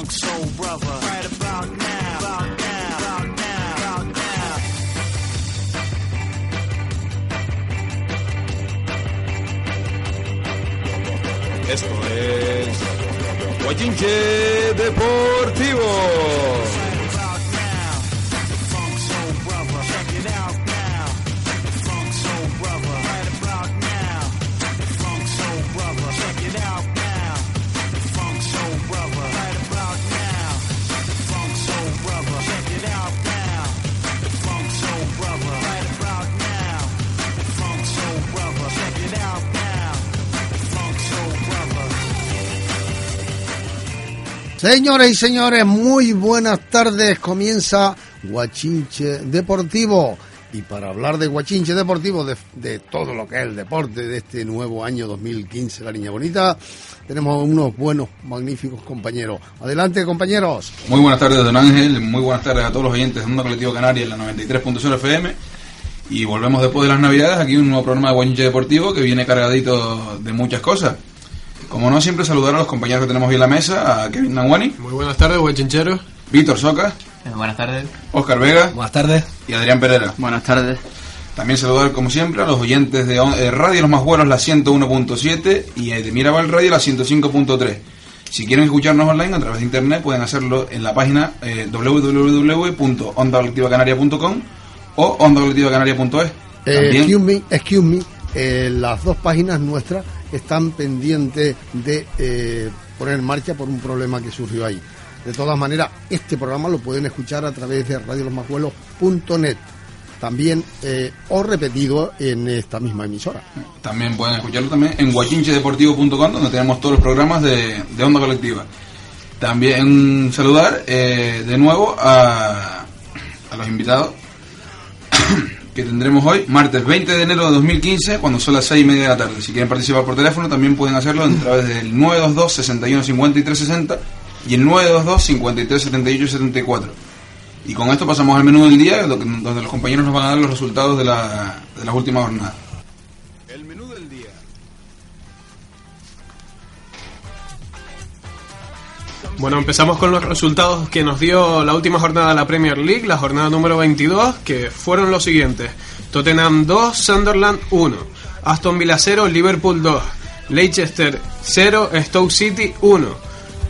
funk soul brother. Right about now, about now, about now, about now. Esto es Guachinche Deportivo. Señores y señores, muy buenas tardes. Comienza Guachinche Deportivo. Y para hablar de Guachinche Deportivo, de, todo lo que es el deporte de este nuevo año 2015, la Niña Bonita, tenemos unos buenos, magníficos compañeros. Adelante, compañeros. Muy buenas tardes, don Ángel. Muy buenas tardes a todos los oyentes de Onda Colectivo Canaria en la 93.0 FM. Y volvemos después de las Navidades. Aquí un nuevo programa de Guachinche Deportivo que viene cargadito de muchas cosas. Como no, siempre saludar a los compañeros que tenemos hoy en la mesa: a Kevin Nanguani, Muy buenas tardes, guachincheros. Víctor Soca, Eh, Buenas tardes. Oscar Vega Buenas tardes. y Adrián Pereira. Buenas tardes. También saludar, como siempre, a los oyentes de eh, Radio Los Más Buenos, la 101.7 y de Mirabal Radio, la 105.3. Si quieren escucharnos online a través de internet, pueden hacerlo en la página eh, www.ondacolectivacanaria.com o ondacolectivacanaria.es. Eh, excuse me, excuse me, eh, las dos páginas nuestras están pendientes de eh, poner en marcha por un problema que surgió ahí. De todas maneras, este programa lo pueden escuchar a través de radiolosmasbuelos.net. También, eh, o repetido en esta misma emisora. también pueden escucharlo también en guachinchedeportivo.com, donde tenemos todos los programas de, de Onda Colectiva. También saludar eh, de nuevo a, a los invitados que tendremos hoy, martes 20 de enero de 2015, cuando son las 6 y media de la tarde. Si quieren participar por teléfono, también pueden hacerlo a través del 922 61 53 60 y el 922 53 78 74. Y con esto pasamos al menú del día, donde los compañeros nos van a dar los resultados de, la, de las últimas jornadas. Bueno, empezamos con los resultados que nos dio la última jornada de la Premier League, la jornada número 22, que fueron los siguientes. Tottenham 2, Sunderland 1, Aston Villa 0, Liverpool 2, Leicester 0, Stoke City 1,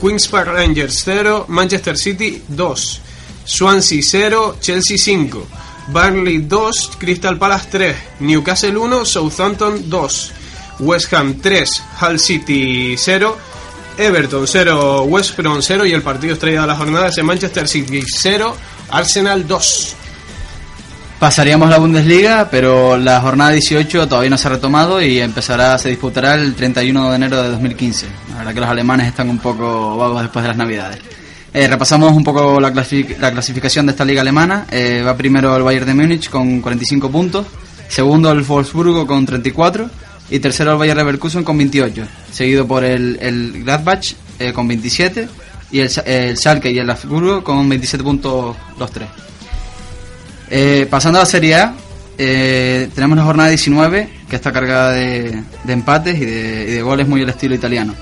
Queen's Park Rangers 0, Manchester City 2, Swansea 0, Chelsea 5, Burnley 2, Crystal Palace 3, Newcastle 1, Southampton 2, West Ham 3, Hull City 0, Everton 0, West Brom 0 y el partido estrella de la jornada es el Manchester City 0, Arsenal 2. Pasaríamos la Bundesliga, pero la jornada 18 todavía no se ha retomado y empezará, se disputará el 31 de enero de 2015. La verdad que los alemanes están un poco vagos después de las navidades. Eh, repasamos un poco la clasificación de esta liga alemana. Eh, va primero el Bayern de Múnich con 45 puntos, segundo el Wolfsburgo con 34 y tercero el Bayern Leverkusen con 28, seguido por el, el Gladbach eh, con 27 y el, el Schalke y el Habsburgo con 27 puntos los tres. Eh, pasando a la Serie A, eh, tenemos la jornada 19 que está cargada de, de empates y de, y de goles muy al estilo italiano.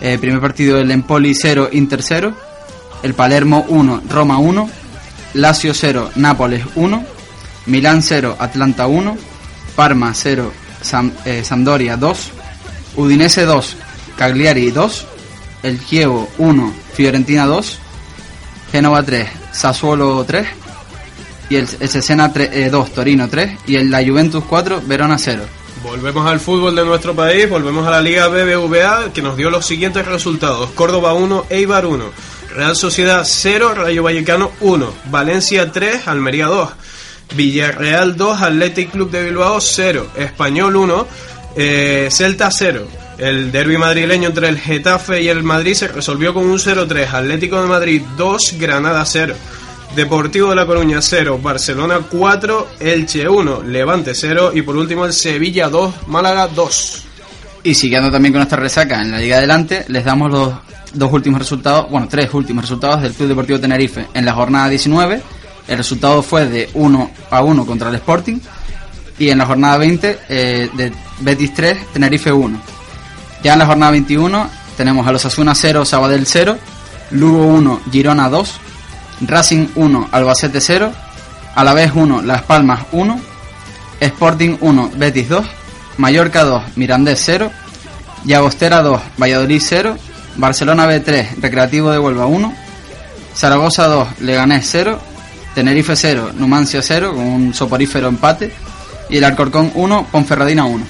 Eh, primer partido el Empoli 0, Inter 0, el Palermo 1, Roma 1, Lazio 0, Nápoles 1, Milán 0, Atlanta 1, Parma 0, Sam- eh, Sampdoria 2, Udinese 2, Cagliari 2, el Chievo 1, Fiorentina 2, Génova 3, Sassuolo 3, y el, el Cesena 3, eh, 2, Torino 3 y el la Juventus 4, Verona 0. Volvemos al fútbol de nuestro país, volvemos a la Liga BBVA que nos dio los siguientes resultados. Córdoba 1, Eibar 1, Real Sociedad 0, Rayo Vallecano 1, Valencia 3, Almería 2, Villarreal 2, Athletic Club de Bilbao 0, Español 1, eh, Celta 0, El derby madrileño entre el Getafe y el Madrid se resolvió con un 0-3. Atlético de Madrid 2, Granada 0. Deportivo de La Coruña 0, Barcelona 4, Elche 1, Levante 0 y por último el Sevilla 2, Málaga 2. Y siguiendo también con esta resaca en la Liga Adelante, les damos los dos últimos resultados, bueno, tres últimos resultados del Club Deportivo Tenerife. En la jornada 19, el resultado fue de 1 a 1 contra el Sporting. Y en la jornada 20, eh, de Betis 3, Tenerife 1. Ya en la jornada 21, tenemos a los Asuna 0, Sabadell 0, Lugo 1, Girona 2, Racing 1, Albacete 0, Alavés 1, Las Palmas 1, Sporting 1, Betis 2, Mallorca 2, Mirandés 0, Llagostera 2, Valladolid 0, Barcelona B3, Recreativo de Huelva 1, Zaragoza 2, Leganés 0, Tenerife 0, Numancia 0, con un soporífero empate, y el Alcorcón 1, Ponferradina 1.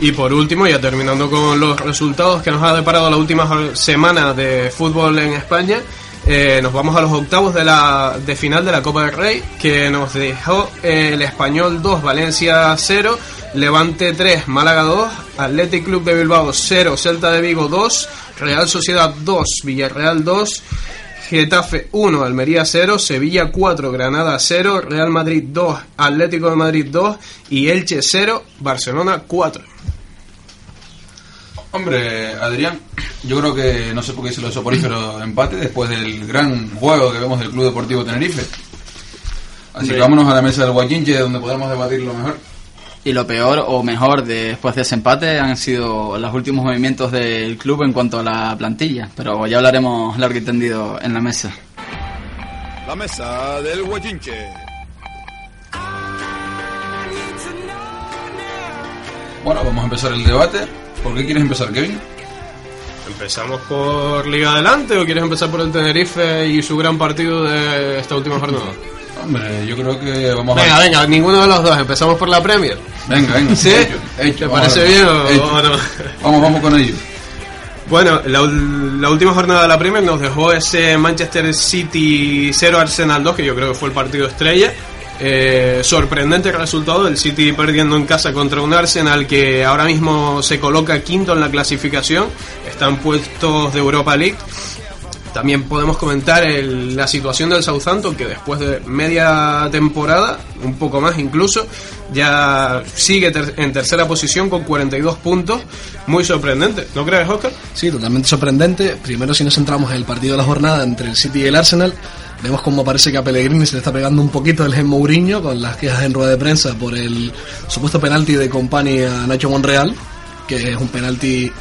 Y por último, ya terminando con los resultados que nos ha deparado la última semana de fútbol en España, eh, nos vamos a los octavos de la de final de la Copa del Rey, que nos dejó el Español 2, Valencia 0, Levante 3, Málaga 2, Athletic Club de Bilbao 0, Celta de Vigo 2, Real Sociedad 2, Villarreal 2, Getafe 1, Almería 0, Sevilla 4, Granada 0, Real Madrid 2, Atlético de Madrid 2 y Elche 0, Barcelona 4. Hombre, Adrián, yo creo que no sé por qué hizo los soporíferos empate después del gran juego que vemos del Club Deportivo Tenerife. Así que vámonos a la mesa del Guachinche donde podamos debatirlo mejor. Y lo peor o mejor después de ese empate han sido los últimos movimientos del club en cuanto a la plantilla. Pero ya hablaremos largo y tendido en la mesa. La mesa del Guachinche. Bueno, vamos a empezar el debate. ¿Por qué quieres empezar, Kevin? ¿Empezamos por Liga Adelante o quieres empezar por el Tenerife y su gran partido de esta última jornada? Hombre, yo creo que vamos Venga, a... venga, ninguno de los dos. Empezamos por la Premier. Venga, venga. ¿Sí? hecho, hecho, ¿Te vamos parece ver. bien o, no? Vamos, vamos con ello. Bueno, la, ul- la última jornada de la Premier nos dejó ese Manchester City 0 Arsenal 2, que yo creo que fue el partido estrella. Eh, sorprendente resultado del City perdiendo en casa contra un Arsenal que ahora mismo se coloca quinto en la clasificación, están puestos de Europa League. También podemos comentar el- la situación del Southampton que después de media temporada, un poco más incluso, ya sigue en tercera posición con 42 puntos. Muy sorprendente, ¿no crees, Oscar? Sí, totalmente sorprendente. Primero, si nos centramos en el partido de la jornada entre el City y el Arsenal, vemos como parece que a Pellegrini se le está pegando un poquito el gen Mourinho con las quejas en rueda de prensa por el supuesto penalti de Company a Nacho Monreal, que es un penalti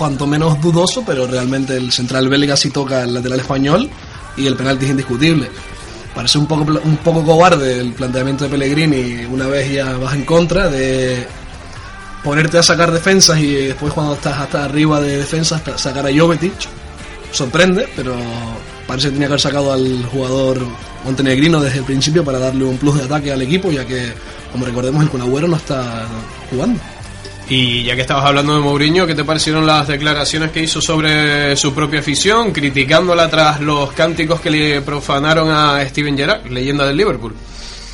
cuanto menos dudoso, pero realmente el central belga sí toca al lateral español y el penalti es indiscutible. Parece un poco, un poco cobarde el planteamiento de Pellegrini una vez ya vas en contra de ponerte a sacar defensas y después cuando estás hasta arriba de defensas sacar a Jovetic sorprende pero parece que tenía que haber sacado al jugador montenegrino desde el principio para darle un plus de ataque al equipo ya que como recordemos el Kun Agüero no está jugando Y ya que estabas hablando de Mourinho, ¿qué te parecieron las declaraciones que hizo sobre su propia afición, criticándola tras los cánticos que le profanaron a Steven Gerrard, leyenda del Liverpool?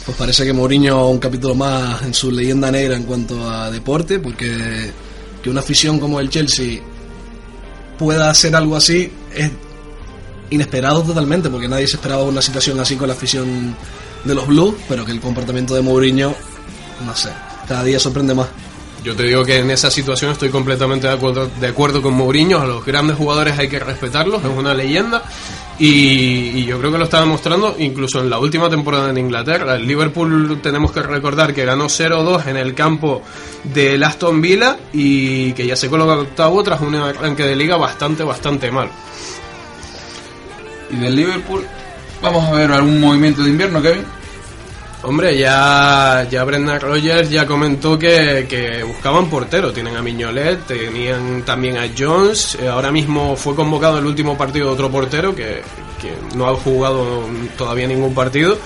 pues parece que Mourinho un capítulo más en su leyenda negra en cuanto a deporte porque que una afición como el Chelsea pueda hacer algo así es inesperado totalmente porque nadie se esperaba una situación así con la afición de los Blues pero que el comportamiento de Mourinho no sé cada día sorprende más Yo te digo que en esa situación estoy completamente de acuerdo, con Mourinho. A los grandes jugadores hay que respetarlos, es una leyenda. Y, y yo creo que lo está demostrando incluso en la última temporada en Inglaterra. El Liverpool tenemos que recordar que ganó 0-2 en el campo del Aston Villa y que ya se coloca octavo tras un arranque de liga bastante, bastante mal. Y del Liverpool, vamos a ver algún movimiento de invierno, Kevin. Hombre, ya, ya Brendan Rodgers ya comentó que, que buscaban portero. Tienen a Miñolet, tenían también a Jones. Eh, ahora mismo fue convocado el último partido de otro portero que, que no ha jugado todavía ningún partido.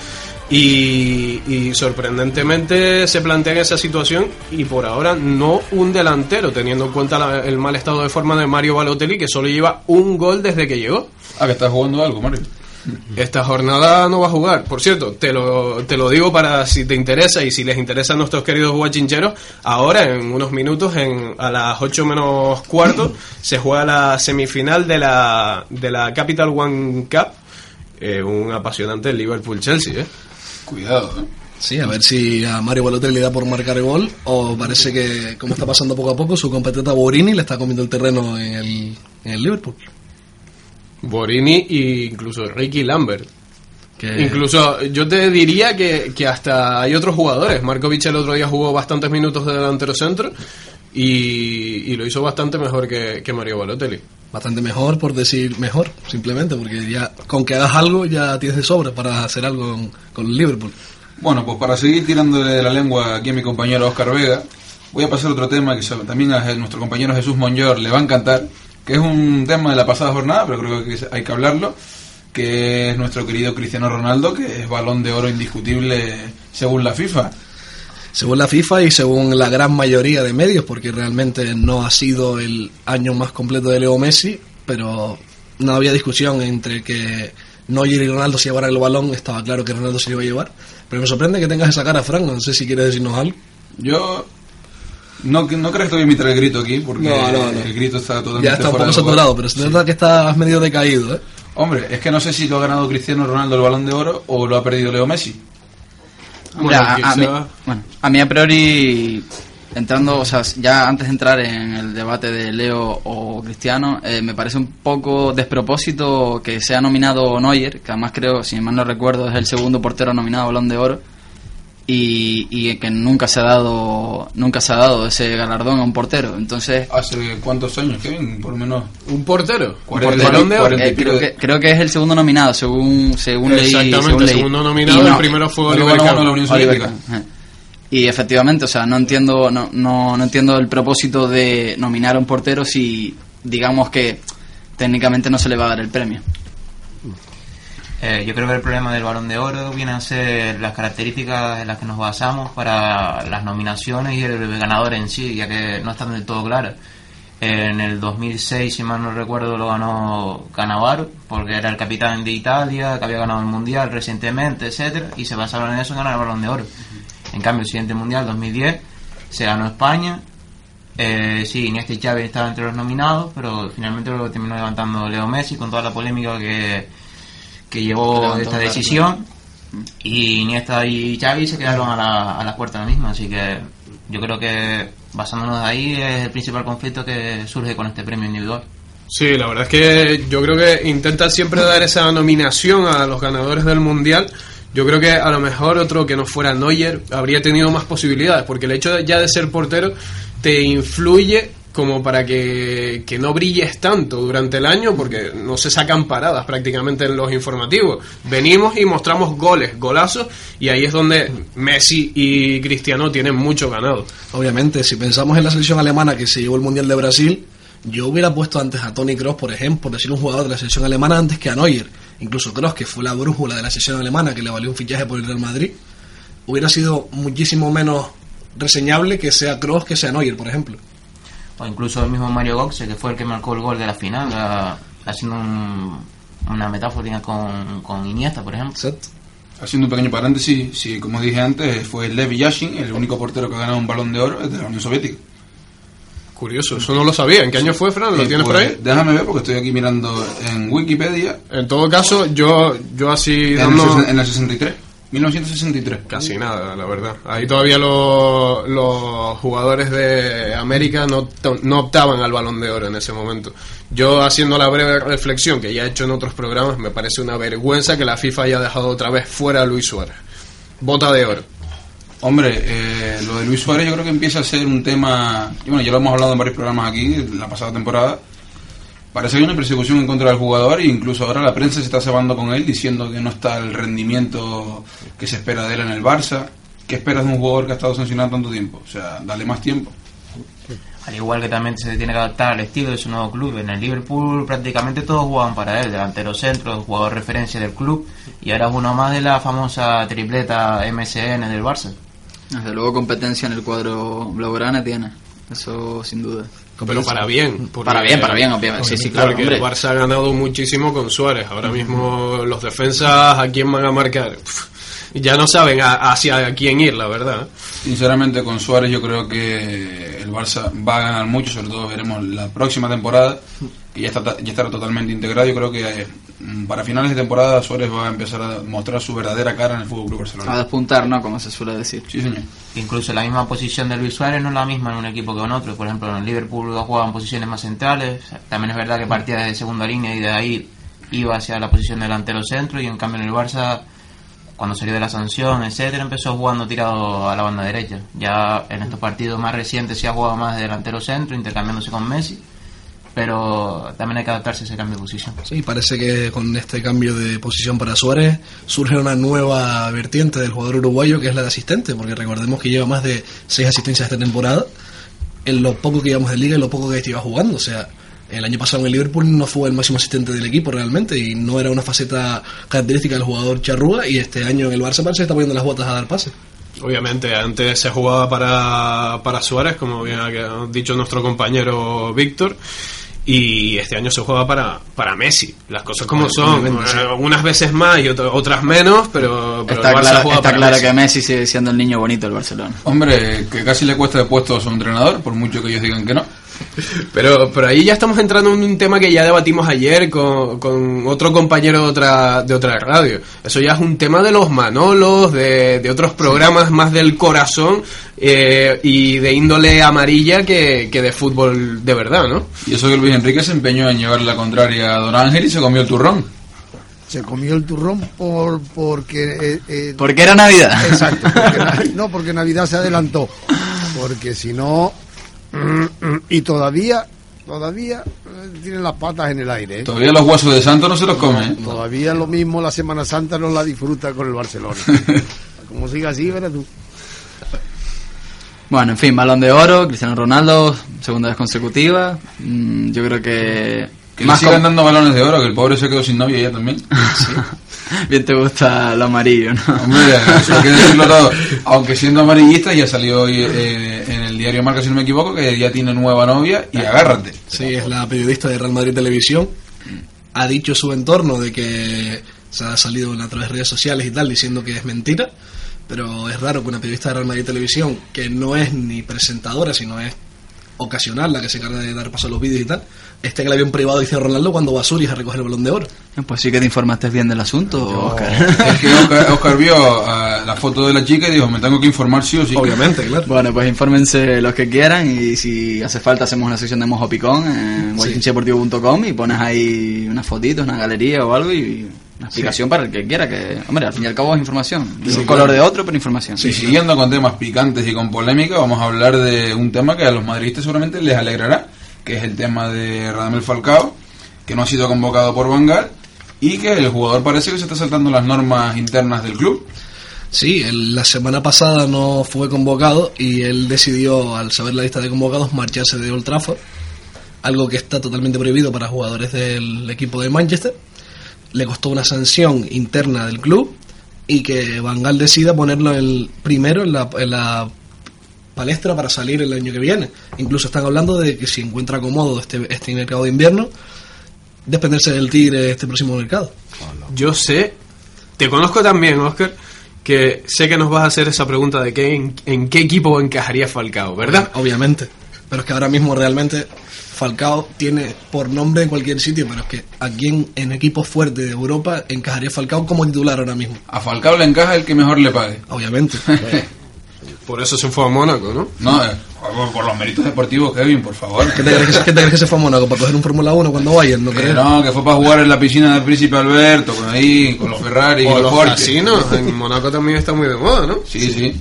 Y, sorprendentemente se plantea en esa situación y por ahora no un delantero, teniendo en cuenta la- el mal estado de forma de Mario Balotelli, que solo lleva un gol desde que llegó. Ah, que está jugando algo, Mario. Esta jornada no va a jugar. Por cierto, te lo, te lo digo para si te interesa y si les interesa a nuestros queridos guachincheros. Ahora, en unos minutos, en, a las 8 menos cuarto, se juega la semifinal de la, de la Capital One Cup. Eh, un apasionante Liverpool-Chelsea, ¿eh? Cuidado, ¿eh? Sí, a ver si a Mario Balotelli le da por marcar el gol o parece que, como está pasando poco a poco, su competente Borini le está comiendo el terreno en el, en el Liverpool. Borini e incluso Ricky Lambert. Que- Incluso yo te diría que, que hasta hay otros jugadores. Markovic el otro día jugó bastantes minutos de delantero centro y, y lo hizo bastante mejor que, que Mario Balotelli. Bastante mejor, por decir mejor, simplemente, porque ya con que hagas algo ya tienes de sobra para hacer algo con, con Liverpool. Bueno, pues para seguir tirándole la lengua aquí a mi compañero Oscar Vega, voy a pasar otro tema que también a nuestro compañero Jesús Monyor le va a encantar, que es un tema de la pasada jornada, pero creo que hay que hablarlo, que es nuestro querido Cristiano Ronaldo, que es balón de oro indiscutible según la FIFA. Según la FIFA y según la gran mayoría de medios, porque realmente no ha sido el año más completo de Leo Messi, pero no había discusión entre que Neuer y Ronaldo se llevaran el balón, estaba claro que Ronaldo se lo iba a llevar. Pero me sorprende que tengas esa cara, Frank, no sé si quieres decirnos algo. Yo no, no creo que te voy a imitar el grito aquí, porque No, no, no. el grito está totalmente Ya está un poco saturado, pero es verdad que estás medio decaído, ¿eh? Hombre, es que no sé si lo ha ganado Cristiano Ronaldo el balón de oro o lo ha perdido Leo Messi. Hombre, a, mí, bueno, a mí a priori, entrando, o sea, ya antes de entrar en el debate de Leo o Cristiano, eh, me parece un poco despropósito que sea nominado Neuer, que además creo, si mal no recuerdo, es el segundo portero nominado a Balón de Oro, y, y que nunca se ha dado nunca se ha dado ese galardón a un portero. Entonces, ¿Hace cuántos años, Kevin? Por lo menos ¿Un portero? ¿Un balón de oro? cuarenta- eh, creo, que, creo que es el segundo nominado, según, según leí. Exactamente, según leí. segundo nominado, Y el primero fue Oliver Kahn. la Unión Soviética. Y efectivamente, o sea, no entiendo, no, no, no entiendo el propósito de nominar a un portero si digamos que técnicamente no se le va a dar el premio. Eh, yo creo que el problema del balón de oro viene a ser las características en las que nos basamos para las nominaciones y el ganador en sí, ya que no están del todo claras. En el 2006, si mal no recuerdo, lo ganó Cannavaro, porque era el capitán de Italia, que había ganado el Mundial recientemente, etcétera, y se basaron en eso en ganar el balón de oro. En cambio, el siguiente Mundial, 2010, se ganó España. Eh, sí, Iniesta y Xavi estaban entre los nominados, pero finalmente lo terminó levantando Leo Messi con toda la polémica que, que llevó Levantó esta decisión. Y Iniesta y Xavi se quedaron a la, a la puerta de la misma, así que yo creo que basándonos ahí es el principal conflicto que surge con este premio individual. Sí, la verdad es que yo creo que intenta siempre dar esa nominación a los ganadores del Mundial. Yo creo que a lo mejor otro que no fuera Neuer habría tenido más posibilidades, porque el hecho de- ya de ser portero te influye como para que, que no brilles tanto durante el año, porque no se sacan paradas prácticamente en los informativos. Venimos y mostramos goles, golazos, y ahí es donde Messi y Cristiano tienen mucho ganado. Obviamente, si pensamos en la selección alemana que se llevó el Mundial de Brasil, yo hubiera puesto antes a Tony Kroos, por ejemplo, por decir un jugador de la selección alemana antes que a Neuer. Incluso Kroos, que fue la brújula de la selección alemana que le valió un fichaje por el Real Madrid, hubiera sido muchísimo menos reseñable que sea Kroos que sea Neuer, por ejemplo. O incluso el mismo Mario Götze, que fue el que marcó el gol de la final, ah, haciendo un- una metáfora con, con Iniesta, por ejemplo. Exacto. Haciendo un pequeño paréntesis, sí, como dije antes, fue Lev Yashin, el único portero que ha ganado un balón de oro de la Unión Soviética. Curioso, eso no lo sabía. ¿En qué año fue, Fran? ¿Lo tienes pues, por ahí? Déjame ver porque estoy aquí mirando en Wikipedia. En todo caso, yo, yo así En, dando... el, en el 63. 1963. Casi nada, la verdad. Ahí todavía los, los jugadores de América no, no optaban al balón de oro en ese momento. Yo, haciendo la breve reflexión que ya he hecho en otros programas, me parece una vergüenza que la FIFA haya dejado otra vez fuera a Luis Suárez. Bota de oro. Hombre, eh, lo de Luis Suárez yo creo que empieza a ser un tema, y bueno, ya lo hemos hablado en varios programas aquí, la pasada temporada. Parece que hay una persecución en contra del jugador e incluso ahora la prensa se está cebando con él diciendo que no está el rendimiento que se espera de él en el Barça. ¿Qué esperas de un jugador que ha estado sancionado tanto tiempo? O sea, dale más tiempo. Al igual que también se tiene que adaptar al estilo de su nuevo club. En el Liverpool prácticamente todos jugaban para él, delantero centro, jugador referencia del club, y ahora es uno más de la famosa tripleta MSN del Barça. Desde luego competencia en el cuadro blaugrana tiene, eso sin duda. Pero para bien. porque- Para bien, para bien, obviamente. Sí, sí, claro, Porque hombre. el Barça ha ganado muchísimo con Suárez. Ahora mismo los defensas, ¿a quién van a marcar? Ya no saben a- hacia quién ir, la verdad. Sinceramente, con Suárez yo creo que el Barça va a ganar mucho, sobre todo veremos la próxima temporada, que ya, está, ya estará totalmente integrado. Yo creo que para finales de temporada Suárez va a empezar a mostrar su verdadera cara en el Fútbol Club A Barcelona. despuntar, ¿no? Como se suele decir. Sí, señor. Incluso la misma posición de Luis Suárez no es la misma en un equipo que en otro. Por ejemplo, en el Liverpool ha jugado en posiciones más centrales. También es verdad que partía de segunda línea y de ahí iba hacia la posición de delantero centro. Y en cambio en el Barça, cuando salió de la sanción, etcétera, empezó jugando tirado a la banda derecha. Ya en estos partidos más recientes sí ha jugado más de delantero centro, intercambiándose con Messi. Pero también hay que adaptarse a ese cambio de posición. Sí, parece que con este cambio de posición para Suárez surge una nueva vertiente del jugador uruguayo que es la de asistente, porque recordemos que lleva más de seis asistencias esta temporada en lo poco que llevamos de liga y lo poco que lleva jugando. O sea, el año pasado en el Liverpool no fue el máximo asistente del equipo realmente y no era una faceta característica del jugador charrúa y este año en el Barça parece que está poniendo las botas a dar pase. Obviamente, antes se jugaba para, para Suárez, como bien ha dicho nuestro compañero Víctor, y este año se juega para, para Messi. Las cosas como son, sí. eh, unas veces más y otras, otras menos, pero, pero Está el Barça claro, juega está para claro Messi. que Messi sigue siendo el niño bonito del Barcelona. Hombre, que casi le cuesta de puesto a su entrenador, por mucho que ellos digan que no. Pero, pero ahí ya estamos entrando en un tema que ya debatimos ayer con, con otro compañero de otra, de otra radio. Eso ya es un tema de los Manolos, de, de otros programas más del corazón eh, y de índole amarilla que, que de fútbol de verdad, ¿no? Y eso que Luis Enrique se empeñó en llevarle la contraria a Don Ángel y se comió el turrón. Se comió el turrón por porque... eh, eh, Porque era Navidad. Exacto. porque no, porque Navidad se adelantó. Porque si no... Y todavía, todavía eh, tienen las patas en el aire. ¿eh? Todavía los huesos de santo no se los come. ¿eh? Todavía lo mismo la Semana Santa no la disfruta con el Barcelona. Como siga así, verás tú. Bueno, en fin, balón de oro, Cristiano Ronaldo, segunda vez consecutiva. Mm, yo creo que. Que le sigan dando balones de oro, que el pobre se quedó sin novia ya también. Bien te gusta lo amarillo, ¿no? Hombre, eso hay que decirlo todo. Aunque siendo amarillista, ya salió hoy eh, en el diario Marca, si no me equivoco, que ya tiene nueva novia y agárrate. Sí, es la periodista de Real Madrid Televisión. Ha dicho su entorno de que se ha salido en a través de redes sociales y tal diciendo que es mentira. Pero es raro que una periodista de Real Madrid Televisión, que no es ni presentadora, sino es ocasional, la que se encarga de dar paso a los vídeos y tal, esté en el avión privado dice Ronaldo cuando va a Zurich a recoger el balón de oro. Pues sí que te informaste bien del asunto, Oscar. Es que Oscar, Oscar vio ah, la foto de la chica y dijo, me tengo que informar sí o sí. Obviamente, claro. Bueno, pues infórmense los que quieran y si hace falta hacemos una sección de Mojo Picón en guaychinchedeportivo.com y pones ahí unas fotitos, una galería o algo y una explicación para el que quiera, que, hombre, al fin y al cabo es información. De un color de otro, pero información. Y siguiendo con temas picantes y con polémica, vamos a hablar de un tema que a los madridistas seguramente les alegrará, que es el tema de Radamel Falcao, que no ha sido convocado por Bangal y que el jugador parece que se está saltando las normas internas del club. Sí, él la semana pasada no fue convocado y él decidió, al saber la lista de convocados, marcharse de Old Trafford, algo que está totalmente prohibido para jugadores del equipo de Manchester. Le costó una sanción interna del club y que Van Gaal decida ponerlo el primero en la, en la palestra para salir el año que viene. Incluso están hablando de que si encuentra cómodo este, este mercado de invierno, desprenderse del Tigre este próximo mercado. Yo sé, te conozco también, Oscar, que sé que nos vas a hacer esa pregunta de qué, en, en qué equipo encajaría Falcao, ¿verdad? Obviamente. Pero es que ahora mismo realmente Falcao tiene por nombre en cualquier sitio, pero es que aquí en, en equipos fuertes de Europa encajaría Falcao como titular ahora mismo. A Falcao le encaja el que mejor le pague. Obviamente. Por eso se fue a Mónaco, ¿no? No, eh, por, por los méritos deportivos, Kevin, por favor. ¿Qué te crees que, se- qué te crees que se fue a Mónaco para coger un Fórmula 1 cuando vayan? No Que creo. no, que fue para jugar en la piscina del Príncipe Alberto, con ahí, con los Ferrari y O los, los Porsche. casinos, en Mónaco también está muy de moda, ¿no? Sí, sí.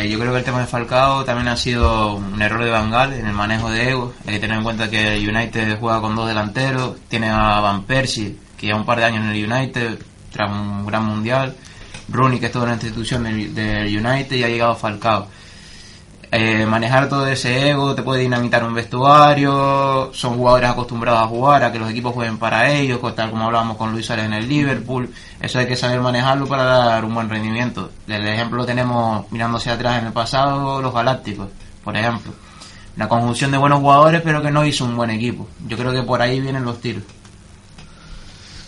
Eh, yo creo que el tema de Falcao también ha sido un error de Van Gaal en el manejo de ego. Hay que tener en cuenta que el United juega con dos delanteros, tiene a Van Persie, que lleva un par de años en el United, tras un gran mundial. Rooney, que es toda una institución del United, y ha llegado Falcao. Eh, manejar todo ese ego te puede dinamitar un vestuario. Son jugadores acostumbrados a jugar, a que los equipos jueguen para ellos, tal como hablábamos con Luis Suárez en el Liverpool. Eso hay que saber manejarlo para dar un buen rendimiento. El ejemplo lo tenemos mirando hacia atrás en el pasado, los Galácticos, por ejemplo. una conjunción de buenos jugadores, pero que no hizo un buen equipo. Yo creo que por ahí vienen los tiros.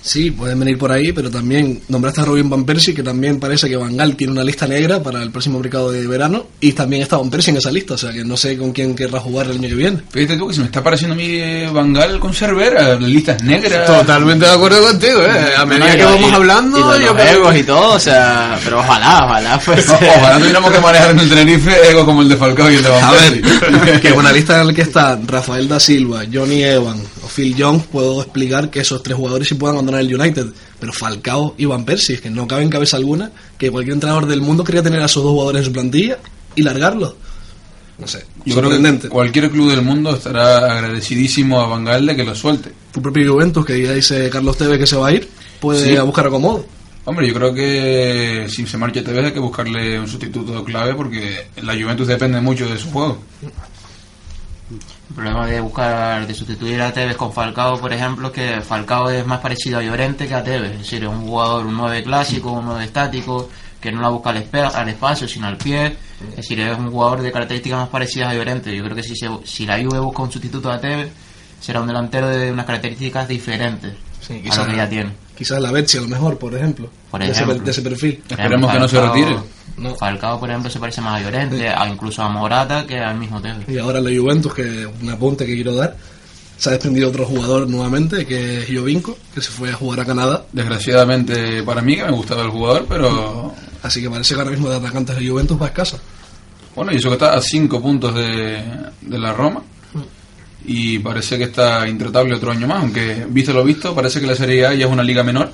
Sí, pueden venir por ahí, pero también nombraste a Robin Van Persie, que también parece que Van Gaal tiene una lista negra para el próximo mercado de verano, y también está Van Persie en esa lista, o sea que no sé con quién querrá jugar el año que viene. Fíjate tú que se me está pareciendo a mí eh, Van Gaal con Cervera, las listas negras. Totalmente de acuerdo contigo, ¿eh? A medida No, que vamos y- hablando, y yo creo egos y todo, o sea, pero ojalá, ojalá pues. O- Ojalá tuviéramos que manejar en el Tenerife ego como el de Falcao y el de Van A ver, Persie. que una lista en la que están Rafael da Silva, Johnny Evan o Phil Jones, puedo explicar que esos tres jugadores sí puedan abandonar el United. Pero Falcao y Van Persie, es que no cabe en cabeza alguna que cualquier entrenador del mundo quería tener a esos dos jugadores en su plantilla y largarlos. No sé, Yo creo que cualquier club del mundo estará agradecidísimo a Van Gaal de que lo suelte. Tu propio Juventus, que ya dice Carlos Tevez que se va a ir, puede Sí. ir a buscar acomodo. Hombre, yo creo que si se marcha Tevez hay que buscarle un sustituto clave porque la Juventus depende mucho de su juego. El problema de buscar, de sustituir a Tevez con Falcao, por ejemplo, es que Falcao es más parecido a Llorente que a Tevez. Es decir, es un jugador, un 9 clásico, un 9 estático, que no la busca al, al espacio, sino al pie. Es decir, es un jugador de características más parecidas a Llorente. Yo creo que si, se- si la Juve busca un sustituto a Tevez, será un delantero de unas características diferentes Sí, a quizás- lo que ya tiene. Quizás la Betsy a lo mejor, por ejemplo. Por de, ese, ejemplo. de ese perfil. Esperemos ejemplo, que no se retire. No. Falcao, por ejemplo, se parece más a Llorente, a incluso a Morata, que al mismo Tevez. Y ahora la Juventus, que un apunte que quiero dar, se ha desprendido otro jugador nuevamente, que es Jovinko, que se fue a jugar a Canadá. Desgraciadamente para mí, que me gustaba el jugador, pero Así que parece que ahora mismo de atacantes de Juventus va a escasa. bueno, y eso que está a 5 puntos de, de la Roma. Y parece que está intratable otro año más, aunque visto lo visto, parece que la Serie A ya es una liga menor,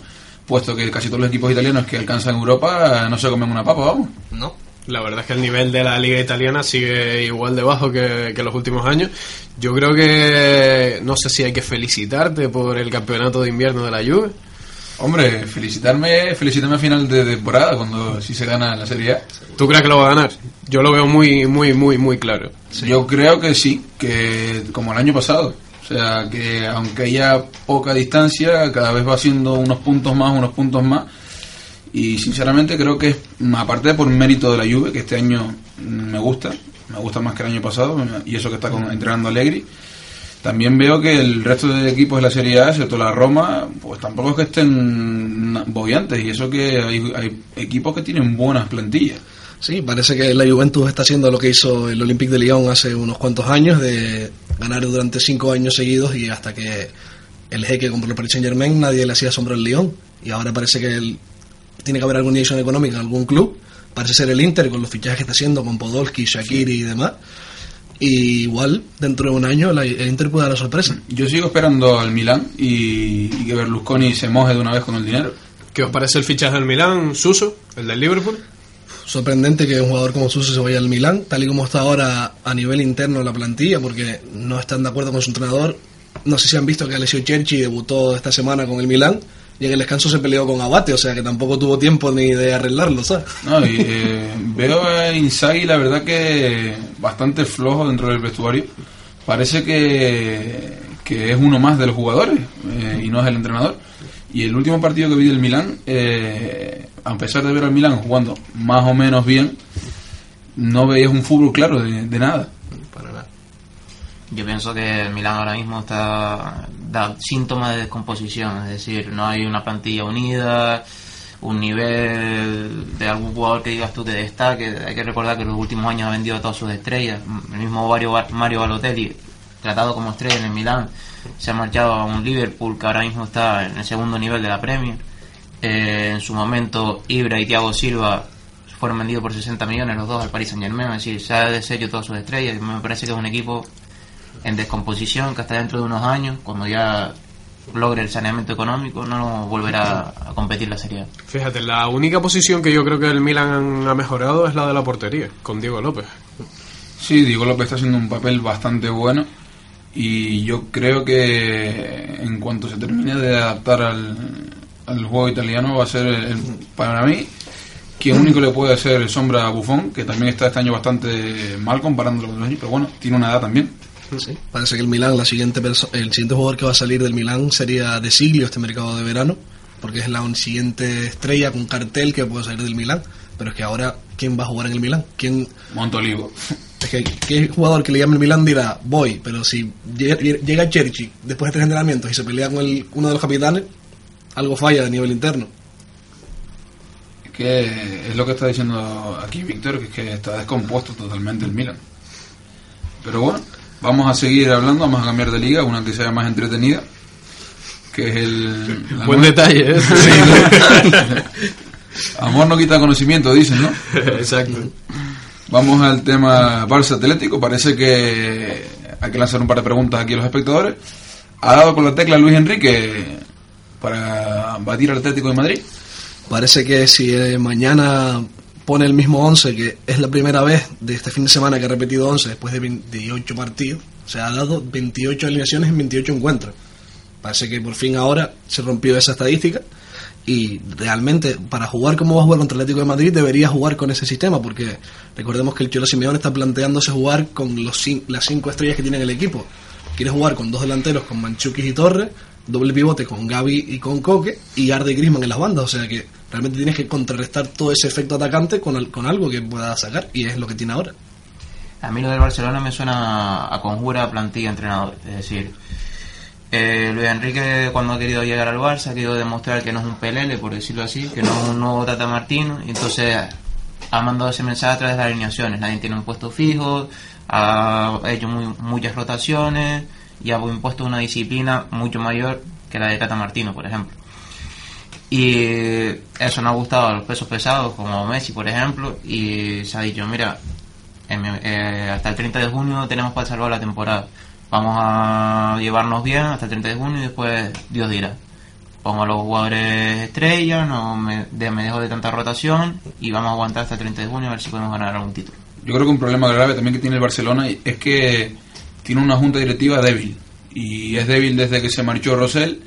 puesto que casi todos los equipos italianos que alcanzan Europa eh, no se comen una papa, vamos. No. La verdad es que el nivel de la liga italiana sigue igual de bajo que, que los últimos años. Yo creo que no sé si hay que felicitarte por el campeonato de invierno de la Juve. Hombre, felicitarme, felicitarme a final de temporada cuando si se gana la Serie A. ¿Tú crees que lo va a ganar? Yo lo veo muy, muy, muy, muy claro. Yo creo que sí, que como el año pasado. O sea, que aunque haya poca distancia, cada vez va haciendo unos puntos más, unos puntos más. Y sinceramente creo que, es, aparte por mérito de la Juve, que este año me gusta, me gusta más que el año pasado, y eso que está con, entrenando Allegri, también veo que el resto de equipos de la Serie A, excepto la Roma, pues tampoco es que estén boyantes, y eso que hay, hay equipos que tienen buenas plantillas. Sí, parece que la Juventus está haciendo lo que hizo el Olympique de Lyon hace unos cuantos años, de ganar durante cinco años seguidos y hasta que el jeque compró el Paris Saint Germain nadie le hacía sombra al Lyon. Y ahora parece que tiene que haber alguna inyección económica en algún club. Parece ser el Inter con los fichajes que está haciendo con Podolski, Shakiri y demás. Y igual, dentro de un año, la- el Inter puede dar la sorpresa. Yo sigo esperando al Milán y, y que Berlusconi se moje de una vez con el dinero. ¿Qué os parece el fichaje del Milán, Suso, el del Liverpool? sorprendente que un jugador como Suso se vaya al Milán, tal y como está ahora a nivel interno la plantilla, porque no están de acuerdo con su entrenador. No sé si han visto que Alessio Cerci debutó esta semana con el Milán y en el descanso se peleó con Abate, o sea que tampoco tuvo tiempo ni de arreglarlo, ¿sabes? No, y, eh, veo a Inzaghi la verdad que bastante flojo dentro del vestuario. Parece que, que es uno más de los jugadores eh, y no es el entrenador. Y el último partido que vi del Milán, eh, a pesar de ver al Milán jugando más o menos bien, no veías un fútbol claro de, de nada. Para nada. Yo pienso que el Milán ahora mismo está da síntomas de descomposición, es decir, no hay una plantilla unida, un nivel de algún jugador que digas tú que destaque. Hay que recordar que en los últimos años ha vendido todas sus estrellas. El mismo Mario, Mario Balotelli, tratado como estrella en el Milán, se ha marchado a un Liverpool que ahora mismo está en el segundo nivel de la Premier. Eh, en su momento, Ibra y Thiago Silva fueron vendidos por 60 millones los dos al Paris Saint Germain, es decir, se ha deshecho todas sus estrellas. Me parece que es un equipo en descomposición que hasta dentro de unos años, cuando ya logre el saneamiento económico, no volverá a competir la Serie A. Fíjate, la única posición que yo creo que el Milan ha mejorado es la de la portería, con Diego López. Sí, Diego López está haciendo un papel bastante bueno y yo creo que en cuanto se termine de adaptar al, al juego italiano va a ser, el- el- para mí, quien único le puede hacer sombra a Buffon, que también está este año bastante mal comparándolo con los años, pero bueno, tiene una edad también. Sí, parece que el Milán, la siguiente el siguiente jugador que va a salir del Milán sería de Siglio este mercado de verano, porque es la siguiente estrella con cartel que puede salir del Milán. Pero es que ahora, ¿quién va a jugar en el Milán? ¿Quién, Montolivo. Es que ¿qué jugador que le llame el Milan dirá, voy, pero si llega, llega Cherchi después de tres entrenamientos y se pelea con el, uno de los capitanes, algo falla a nivel interno. Es que es lo que está diciendo aquí Víctor, que es que está descompuesto totalmente el Milan. Pero bueno, vamos a seguir hablando, vamos a cambiar de liga, una que sea más entretenida, que es el... Buen nueva- detalle, ¿eh? Amor no quita conocimiento, dicen, ¿no? Exacto. Vamos al tema Barça Atlético. Parece que hay que lanzar un par de preguntas aquí a los espectadores. ¿Ha dado con la tecla Luis Enrique para batir al Atlético de Madrid? Parece que si mañana pone el mismo 11, que es la primera vez de este fin de semana que ha repetido 11 después de 28 partidos, o sea, ha dado 28 alineaciones en 28 encuentros. Parece que por fin ahora se rompió esa estadística y realmente para jugar como va a jugar contra el Atlético de Madrid debería jugar con ese sistema porque recordemos que el Cholo Simeone está planteándose jugar con los las cinco estrellas que tiene en el equipo. Quiere jugar con dos delanteros con Manchukis y Torres, doble pivote con Gaby y con Coque y Arde y Griezmann en las bandas, o sea que realmente tienes que contrarrestar todo ese efecto atacante con, con algo que pueda sacar y es lo que tiene ahora. A mí lo del Barcelona me suena a conjura plantilla entrenador. Es decir, eh, Luis Enrique cuando ha querido llegar al Barça ha querido demostrar que no es un pelele, por decirlo así, que no es un nuevo Tata Martino. Y entonces ha mandado ese mensaje a través de las alineaciones. Nadie tiene un puesto fijo, ha hecho muy- muchas rotaciones y ha impuesto una disciplina mucho mayor que la de Tata Martino, por ejemplo. Y eso no ha gustado a los pesos pesados, como Messi, por ejemplo, y se ha dicho, mira, en- eh, hasta el 30 de junio tenemos para salvar la temporada. Vamos a llevarnos bien hasta el 30 de junio y después Dios dirá. Pongo a los jugadores estrella, no me, de- me dejo de tanta rotación y vamos a aguantar hasta el 30 de junio a ver si podemos ganar algún título. Yo creo que un problema grave también que tiene el Barcelona es que tiene una junta directiva débil. Y es débil desde que se marchó Rosell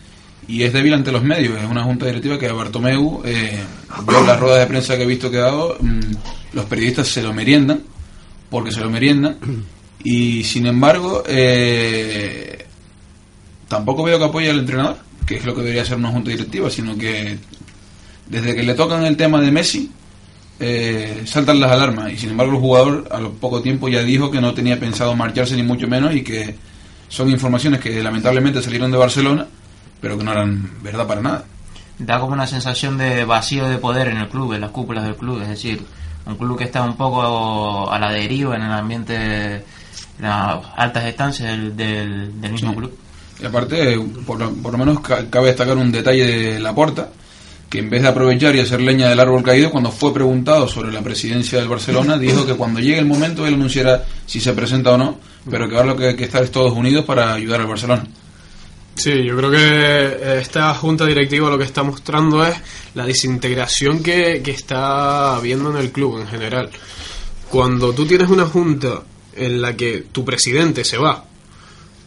y es débil ante los medios. Es una junta directiva que a Bartomeu, eh, yo las ruedas de prensa que he visto que ha dado, mm, los periodistas se lo meriendan, porque se lo meriendan. Y sin embargo, eh, tampoco veo que apoye al entrenador, que es lo que debería ser una junta directiva, sino que desde que le tocan el tema de Messi, eh, saltan las alarmas y sin embargo el jugador a lo poco tiempo ya dijo que no tenía pensado marcharse ni mucho menos y que son informaciones que lamentablemente salieron de Barcelona pero que no eran verdad para nada da como una sensación de vacío de poder en el club, en las cúpulas del club, es decir, un club que está un poco a la deriva en el ambiente, en las altas estancias del, del, del mismo Sí. club. y aparte por, lo- por lo menos ca- cabe destacar un detalle de Laporta que en vez de aprovechar y hacer leña del árbol caído cuando fue preguntado sobre la presidencia del Barcelona dijo que cuando llegue el momento él anunciará si se presenta o no pero que ahora lo que hay que estar es todos unidos para ayudar al Barcelona Sí, yo creo que esta junta directiva lo que está mostrando es la desintegración que, que está habiendo en el club en general. Cuando tú tienes una junta en la que tu presidente se va,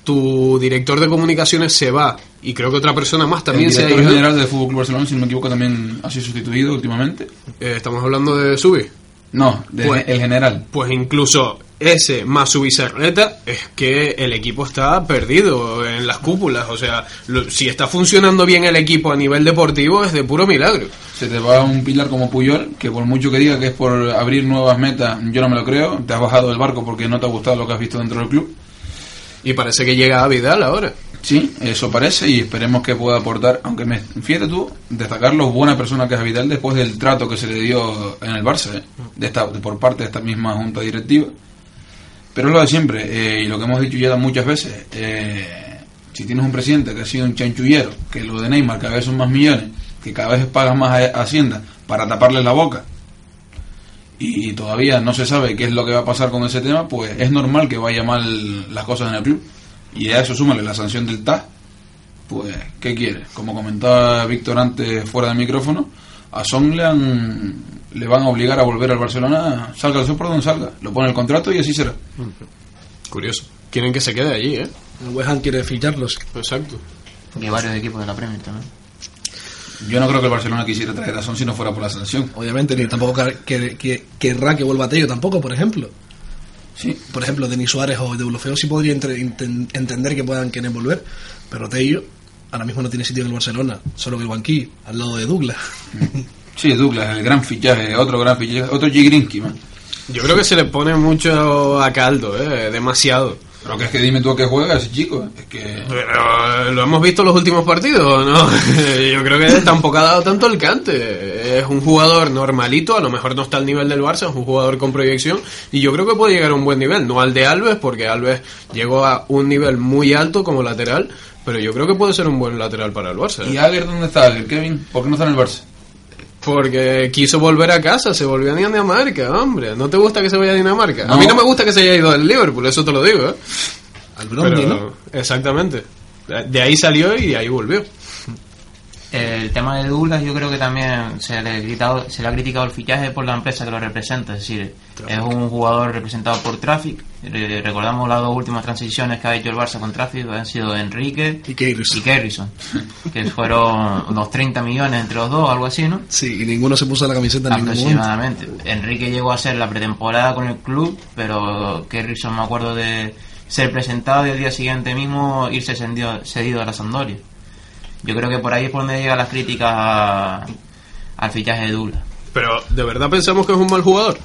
tu director de comunicaciones se va y creo que otra persona más también el se ha director ido. general del Fútbol Club Barcelona si no me equivoco también ha sido sustituido últimamente Eh, estamos hablando de Subi. No, de- Pues- el general. Pues incluso ese más su vicerreta es que el equipo está perdido en las cúpulas. O sea, lo- si está funcionando bien el equipo a nivel deportivo es de puro milagro. Se te va un pilar como Puyol, que por mucho que diga que es por abrir nuevas metas, yo no me lo creo. Te has bajado del barco porque no te ha gustado lo que has visto dentro del club. Y parece que llega a Vidal ahora. Sí, eso parece y esperemos que pueda aportar, aunque me, fíjate tú, destacar lo buena persona que es Vidal después del trato que se le dio en el Barça, ¿eh? de esta, de- por parte de esta misma junta directiva. Pero es lo de siempre, eh, y lo que hemos dicho ya muchas veces, eh, si tienes un presidente que ha sido un chanchullero, que lo de Neymar cada vez son más millones, que cada vez pagas más a, Hacienda para taparle la boca, y todavía no se sabe qué es lo que va a pasar con ese tema, pues es normal que vaya mal las cosas en el club. Y a eso súmale la sanción del TAS, pues, ¿qué quiere? Como comentaba Víctor antes fuera del micrófono, a Son le, han- le van a obligar a volver al Barcelona, salga el sol por donde salga, lo pone el contrato y así será. Curioso. Quieren que se quede allí, ¿eh? El West Ham quiere ficharlos. Exacto. Y varios equipos de la Premier también. Yo no creo que el Barcelona quisiera traer a Son si no fuera por la sanción. Obviamente, ni tampoco que, que- que- querrá que vuelva Tello tampoco, por ejemplo. Sí, Por ejemplo, Denis Suárez o Deulofeo sí podría entre- entender que puedan querer volver, pero Tello ahora mismo no tiene sitio en el Barcelona, solo que el banquillo, al lado de Douglas. sí, Douglas, el gran fichaje, otro gran fichaje, otro Gigrinsky, man. Yo creo que se le pone mucho a caldo, ¿eh? demasiado. Pero que es que dime tú a qué juega ese chico. Es que. Pero lo hemos visto en los últimos partidos, ¿no? Yo creo que tampoco ha dado tanto el cante. Es un jugador normalito, a lo mejor no está al nivel del Barça, es un jugador con proyección y yo creo que puede llegar a un buen nivel, no al de Alves, porque Alves llegó a un nivel muy alto como lateral, pero yo creo que puede ser un buen lateral para el Barça. ¿Y Aguer dónde está Aguer, Kevin? ¿Por qué no está en el Barça? Porque quiso volver a casa, se volvió a Dinamarca, hombre. ¿No te gusta que se vaya a Dinamarca? A mí no me gusta que se haya ido al Liverpool, eso te lo digo, ¿eh? Al Bromley, ¿no? Exactamente. De ahí salió y de ahí volvió. El tema de Douglas yo creo que también se le, ha gritado- se le ha criticado el fichaje por la empresa que lo representa, es decir, es un jugador representado por Traffic. Re- Recordamos las dos últimas transiciones que ha hecho el Barça con Traffic, han sido Enrique Y Keirson. y Kerrison, que fueron unos 30 millones entre los dos, algo así, ¿no? Sí, y ninguno se puso la camiseta en ningún momento. Aproximadamente. Enrique llegó a ser la pretemporada con el club, pero Kerrison me acuerdo de ser presentado y el día siguiente mismo irse cedido, cedido a la Sampdoria. Yo creo que por ahí es por donde llegan las críticas a- al fichaje de Douglas. Pero, ¿de verdad pensamos que es un mal jugador?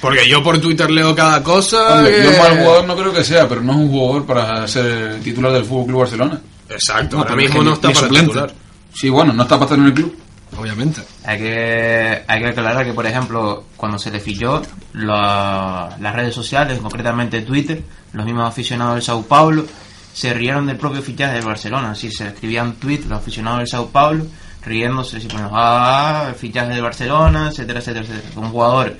Porque yo por Twitter leo cada cosa. Hombre, que- yo un mal jugador no creo que sea, pero no es un jugador para ser titular del Fútbol Club Barcelona. Exacto, No, ahora mismo que no está ni para suplente. titular. Sí, bueno, no está para estar en el club. Obviamente. Hay que, hay que aclarar que, por ejemplo, cuando se le fichó, la- las redes sociales, concretamente Twitter, los mismos aficionados del Sao Paulo, se rieron del propio fichaje del Barcelona. Así se escribían tweets los aficionados del Sao Paulo, riéndose, diciendo, ah, el fichaje del Barcelona, etcétera, etcétera, etcétera. Un jugador,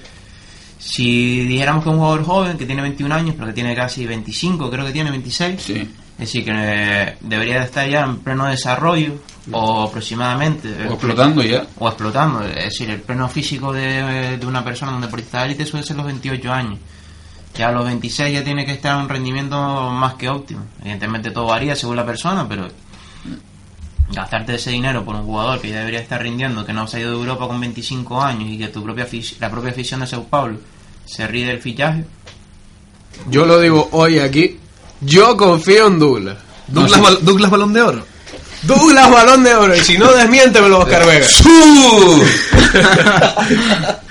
si dijéramos que es un jugador joven, que tiene 21 años, pero que tiene casi 25, creo que tiene 26, Sí. es decir, que eh, debería de estar ya en pleno desarrollo, o aproximadamente. O explotando ya. O explotando. Es decir, el pleno físico de, de una persona, un deportista de élite, suele ser los 28 años. Ya a los 26 ya tiene que estar un rendimiento más que óptimo. Evidentemente todo varía según la persona, pero gastarte ese dinero por un jugador que ya debería estar rindiendo, que no se ha ido de Europa con 25 años y que tu propia la propia afición de Sao Paulo se ríe del fichaje, Yo lo digo hoy aquí. Yo confío en Douglas. Douglas, sí. Bal- Douglas Balón de Oro. Douglas Balón de Oro. Y si no, desmiéntemelo, Oscar Vega.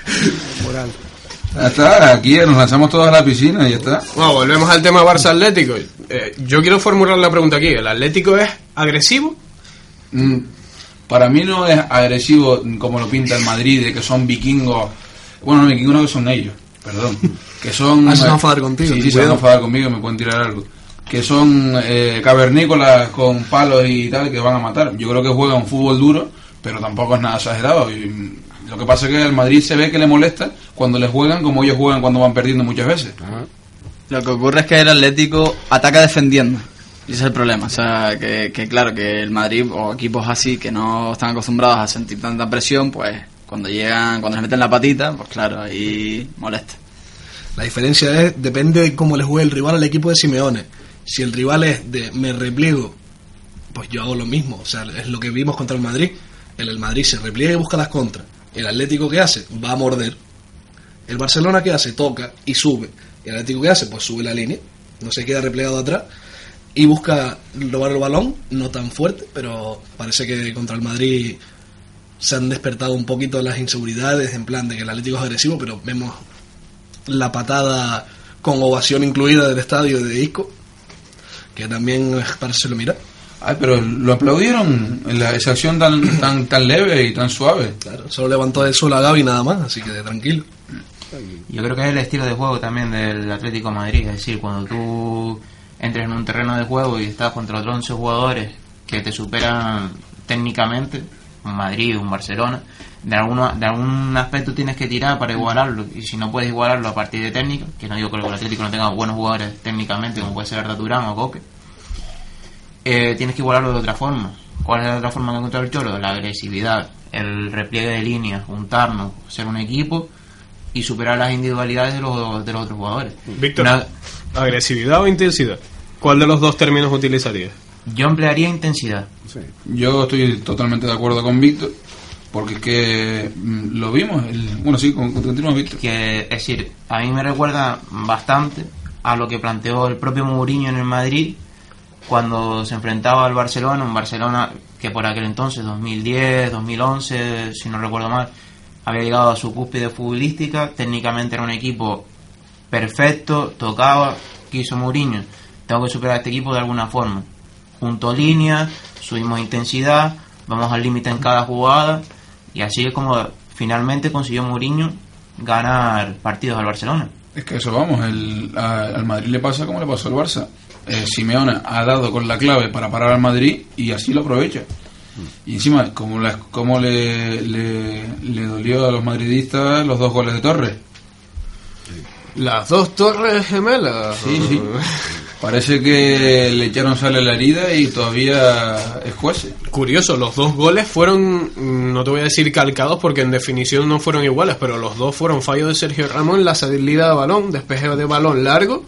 Ya está, aquí nos lanzamos todos a la piscina y ya está. Bueno, volvemos al tema Barça Atlético. Eh, yo quiero formular la pregunta aquí. ¿El Atlético es agresivo? Mm, Para mí no es agresivo como lo pinta el Madrid, de que son vikingos. Bueno, no, vikingos no, que son ellos, perdón. Que son. Ah, se van a eh, enfadar contigo, Sí, se van a enfadar conmigo y me pueden tirar algo. Que son eh, cavernícolas con palos y tal, que van a matar. Yo creo que juegan un fútbol duro, pero tampoco es nada exagerado. Y, lo que pasa es que al Madrid se ve que le molesta cuando le juegan como ellos juegan cuando van perdiendo muchas veces. Lo que ocurre es que el Atlético ataca defendiendo. Y ese es el problema. O sea, que, que claro, que el Madrid o equipos así que no están acostumbrados a sentir tanta presión, pues cuando llegan, cuando les meten la patita, pues claro, ahí molesta. La diferencia es, depende de cómo le juegue el rival al equipo de Simeone. Si el rival es de me repliego, pues yo hago lo mismo. O sea, es lo que vimos contra el Madrid. El, el Madrid se repliega y busca las contras. El Atlético que hace, va a morder. El Barcelona que hace, toca y sube. El Atlético que hace, pues sube la línea, no se queda replegado atrás y busca robar el balón, no tan fuerte, pero parece que contra el Madrid se han despertado un poquito las inseguridades, en plan de que el Atlético es agresivo, pero vemos la patada con ovación incluida del estadio de Isco, que también es para hacerlo mirar. Ay, pero lo aplaudieron en la, esa acción tan, tan, tan leve y tan suave. Claro, solo levantó del suelo a Gaby nada más, así que tranquilo. Yo creo que es el estilo de juego también del Atlético de Madrid. Es decir, cuando tú entres en un terreno de juego y estás contra otros 11 jugadores que te superan técnicamente, un Madrid, un Barcelona, de, alguna, de algún aspecto tienes que tirar para igualarlo. Y si no puedes igualarlo a partir de técnica, que no digo que el Atlético no tenga buenos jugadores técnicamente, como puede ser Arda Turán o Coque, eh, tienes que igualarlo de otra forma. ¿Cuál es la otra forma que encontrar el Cholo? La agresividad, el repliegue de líneas, juntarnos, ser un equipo y superar las individualidades de los, de los otros jugadores. Víctor, Una- ¿agresividad o intensidad? ¿Cuál de los dos términos utilizarías? yo emplearía intensidad. Yo estoy totalmente de acuerdo con Víctor, porque es que mm, lo vimos. el- bueno, sí, con, continúa Víctor. Que, es decir, a mí me recuerda bastante a lo que planteó el propio Mourinho en el Madrid cuando se enfrentaba al Barcelona, un Barcelona que por aquel entonces, 2010, 2011, si no recuerdo mal, había llegado a su cúspide futbolística, técnicamente era un equipo perfecto, tocaba, quiso Mourinho, tengo que superar a este equipo de alguna forma. Junto líneas, subimos intensidad, vamos al límite en cada jugada y así es como finalmente consiguió Mourinho ganar partidos al Barcelona. Es que eso vamos, el, al Madrid le pasa como le pasó al Barça. Eh, Simeone ha dado con la clave para parar al Madrid y así lo aprovecha. Y encima, como, la- como le, le, le dolió a los madridistas los dos goles de Torres. Las dos torres gemelas. Sí, sí. Parece que le echaron sal a la herida y todavía es juece. Curioso, los dos goles fueron, mm, no te voy a decir calcados porque en definición no fueron iguales, pero los dos fueron fallo de Sergio Ramos en la salida de balón, despeje de balón largo.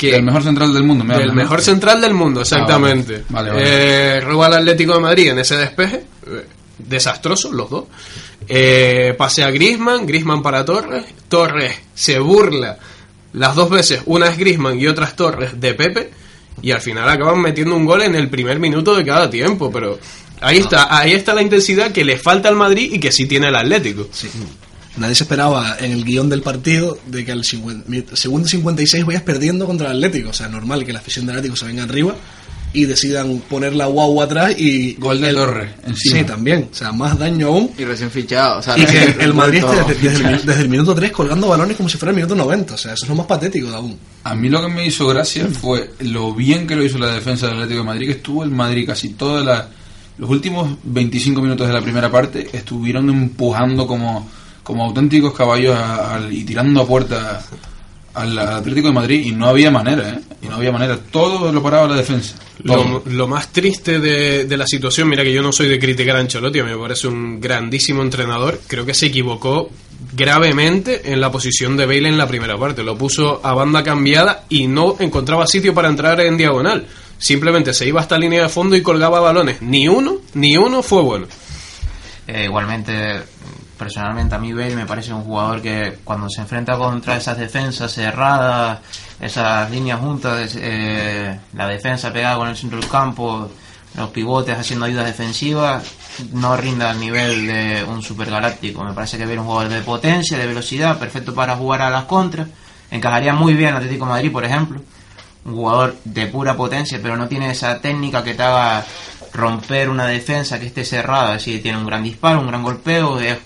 Que El mejor central del mundo, me del hablas, ¿no? mejor central del mundo, exactamente. Ah, vale. Vale, vale. Eh, roba al Atlético de Madrid en ese despeje, eh, desastroso los dos. Eh, pase a Grisman, Grisman para Torres, Torres se burla las dos veces, una es Grisman y otra es Torres de Pepe, y al final acaban metiendo un gol en el primer minuto de cada tiempo, pero ahí está, ahí está la intensidad que le falta al Madrid y que sí tiene el Atlético. Nadie se esperaba en el guion del partido de que al 50 mi- segundo 56 vayas perdiendo contra el Atlético. O sea, normal que la afición del Atlético se venga arriba y decidan poner la guagua atrás y... Gol de el- Torres, encima. Sí, también. O sea, más daño aún. Y recién fichado. O sea, Y que el Madrid esté desde, desde el, fichar. desde el minuto 3 colgando balones como si fuera el minuto 90. O sea, eso es lo más patético de aún. A mí lo que me hizo gracia fue lo bien que lo hizo la defensa del Atlético de Madrid, que estuvo el Madrid casi toda la... Los últimos 25 minutos de la primera parte estuvieron empujando como, como auténticos caballos a- y tirando a puerta al, Atlético de Madrid y no había manera, ¿eh? Y no había manera. Todo lo paraba la defensa. Lo, lo más triste de, de la situación, mira que yo no soy de criticar a Ancelotti, a mí me parece un grandísimo entrenador, creo que se equivocó gravemente en la posición de Bale en la primera parte, lo puso a banda cambiada y no encontraba sitio para entrar en diagonal, simplemente se iba hasta línea de fondo y colgaba balones, ni uno, ni uno fue bueno. Eh, igualmente, personalmente a mí Bale me parece un jugador que cuando se enfrenta contra esas defensas cerradas, esas líneas juntas, eh, la defensa pegada con el centro del campo, los pivotes haciendo ayudas defensivas, no rinda al nivel de un supergaláctico. Me parece que Bale es un jugador de potencia, de velocidad, perfecto para jugar a las contras. Encajaría muy bien Atlético de Madrid, por ejemplo. Un jugador de pura potencia, pero no tiene esa técnica que te haga romper una defensa que esté cerrada. Es decir, tiene un gran disparo, un gran golpeo, es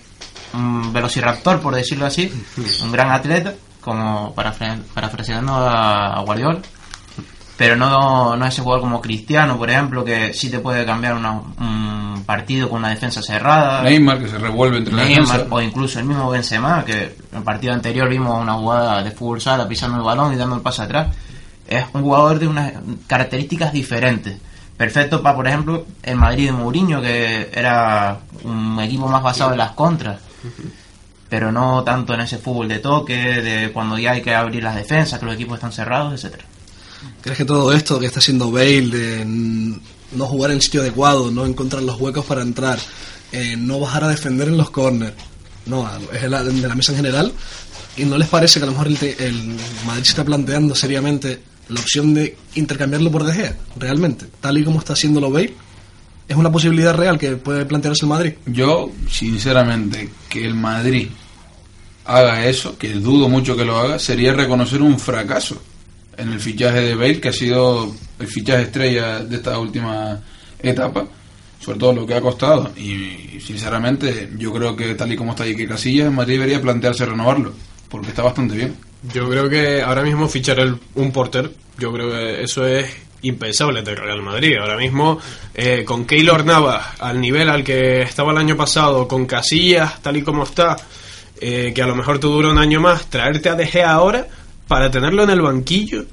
un velociraptor, por decirlo así, un gran atleta, como parafra- parafraseando a, a Guardiola. Pero no, no es ese jugador como Cristiano, por ejemplo, que sí te puede cambiar una- un partido con una defensa cerrada. Neymar que se revuelve entre la Neymar, defensa. o incluso el mismo Benzema, que en el partido anterior vimos una jugada de fútbol sala pisando el balón y dando el pase atrás. Es un jugador de unas características diferentes. Perfecto para, por ejemplo, el Madrid de Mourinho, que era un equipo más basado en las contras. Pero no tanto en ese fútbol de toque, de cuando ya hay que abrir las defensas, que los equipos están cerrados, etcétera. ¿Crees que todo esto que está haciendo Bale de no jugar en sitio adecuado, no encontrar los huecos para entrar, eh, no bajar a defender en los corners, no, es de la, de la mesa en general, y no les parece que a lo mejor el, Madrid se está planteando seriamente la opción de intercambiarlo por Gea, realmente, tal y como está haciéndolo Bale? ¿Es una posibilidad real que puede plantearse el Madrid? Yo, sinceramente, que el Madrid haga eso, que dudo mucho que lo haga, sería reconocer un fracaso en el fichaje de Bale, que ha sido el fichaje estrella de esta última etapa, sobre todo lo que ha costado. Y, sinceramente, yo creo que tal y como está Iker Casillas, el Madrid debería plantearse renovarlo, porque está bastante bien. Yo creo que ahora mismo fichar el- un porter, yo creo que eso es impensable de Real Madrid. Ahora mismo, eh, con Keylor Navas al nivel al que estaba el año pasado, con Casillas tal y como está, eh, que a lo mejor te dura un año más, traerte a Gea ahora para tenerlo en el banquillo,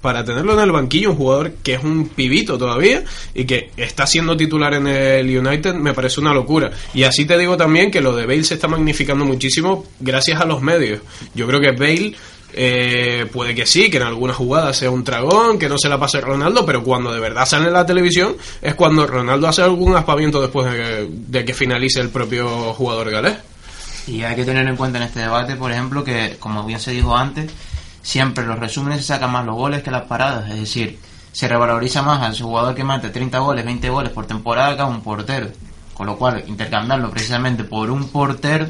para tenerlo en el banquillo, un jugador que es un pibito todavía y que está siendo titular en el United, me parece una locura. Y así te digo también que lo de Bale se está magnificando muchísimo gracias a los medios. Yo creo que Bale eh, puede que sí, que en algunas jugadas sea un tragón, que no se la pase Ronaldo, pero cuando de verdad sale en la televisión es cuando Ronaldo hace algún aspaviento después de que, de que finalice el propio jugador galés. Y hay que tener en cuenta en este debate, por ejemplo, que, como bien se dijo antes, siempre los resúmenes se sacan más los goles que las paradas. Es decir, se revaloriza más al jugador que mete 30 goles, 20 goles por temporada que a un portero. Con lo cual, intercambiarlo precisamente por un portero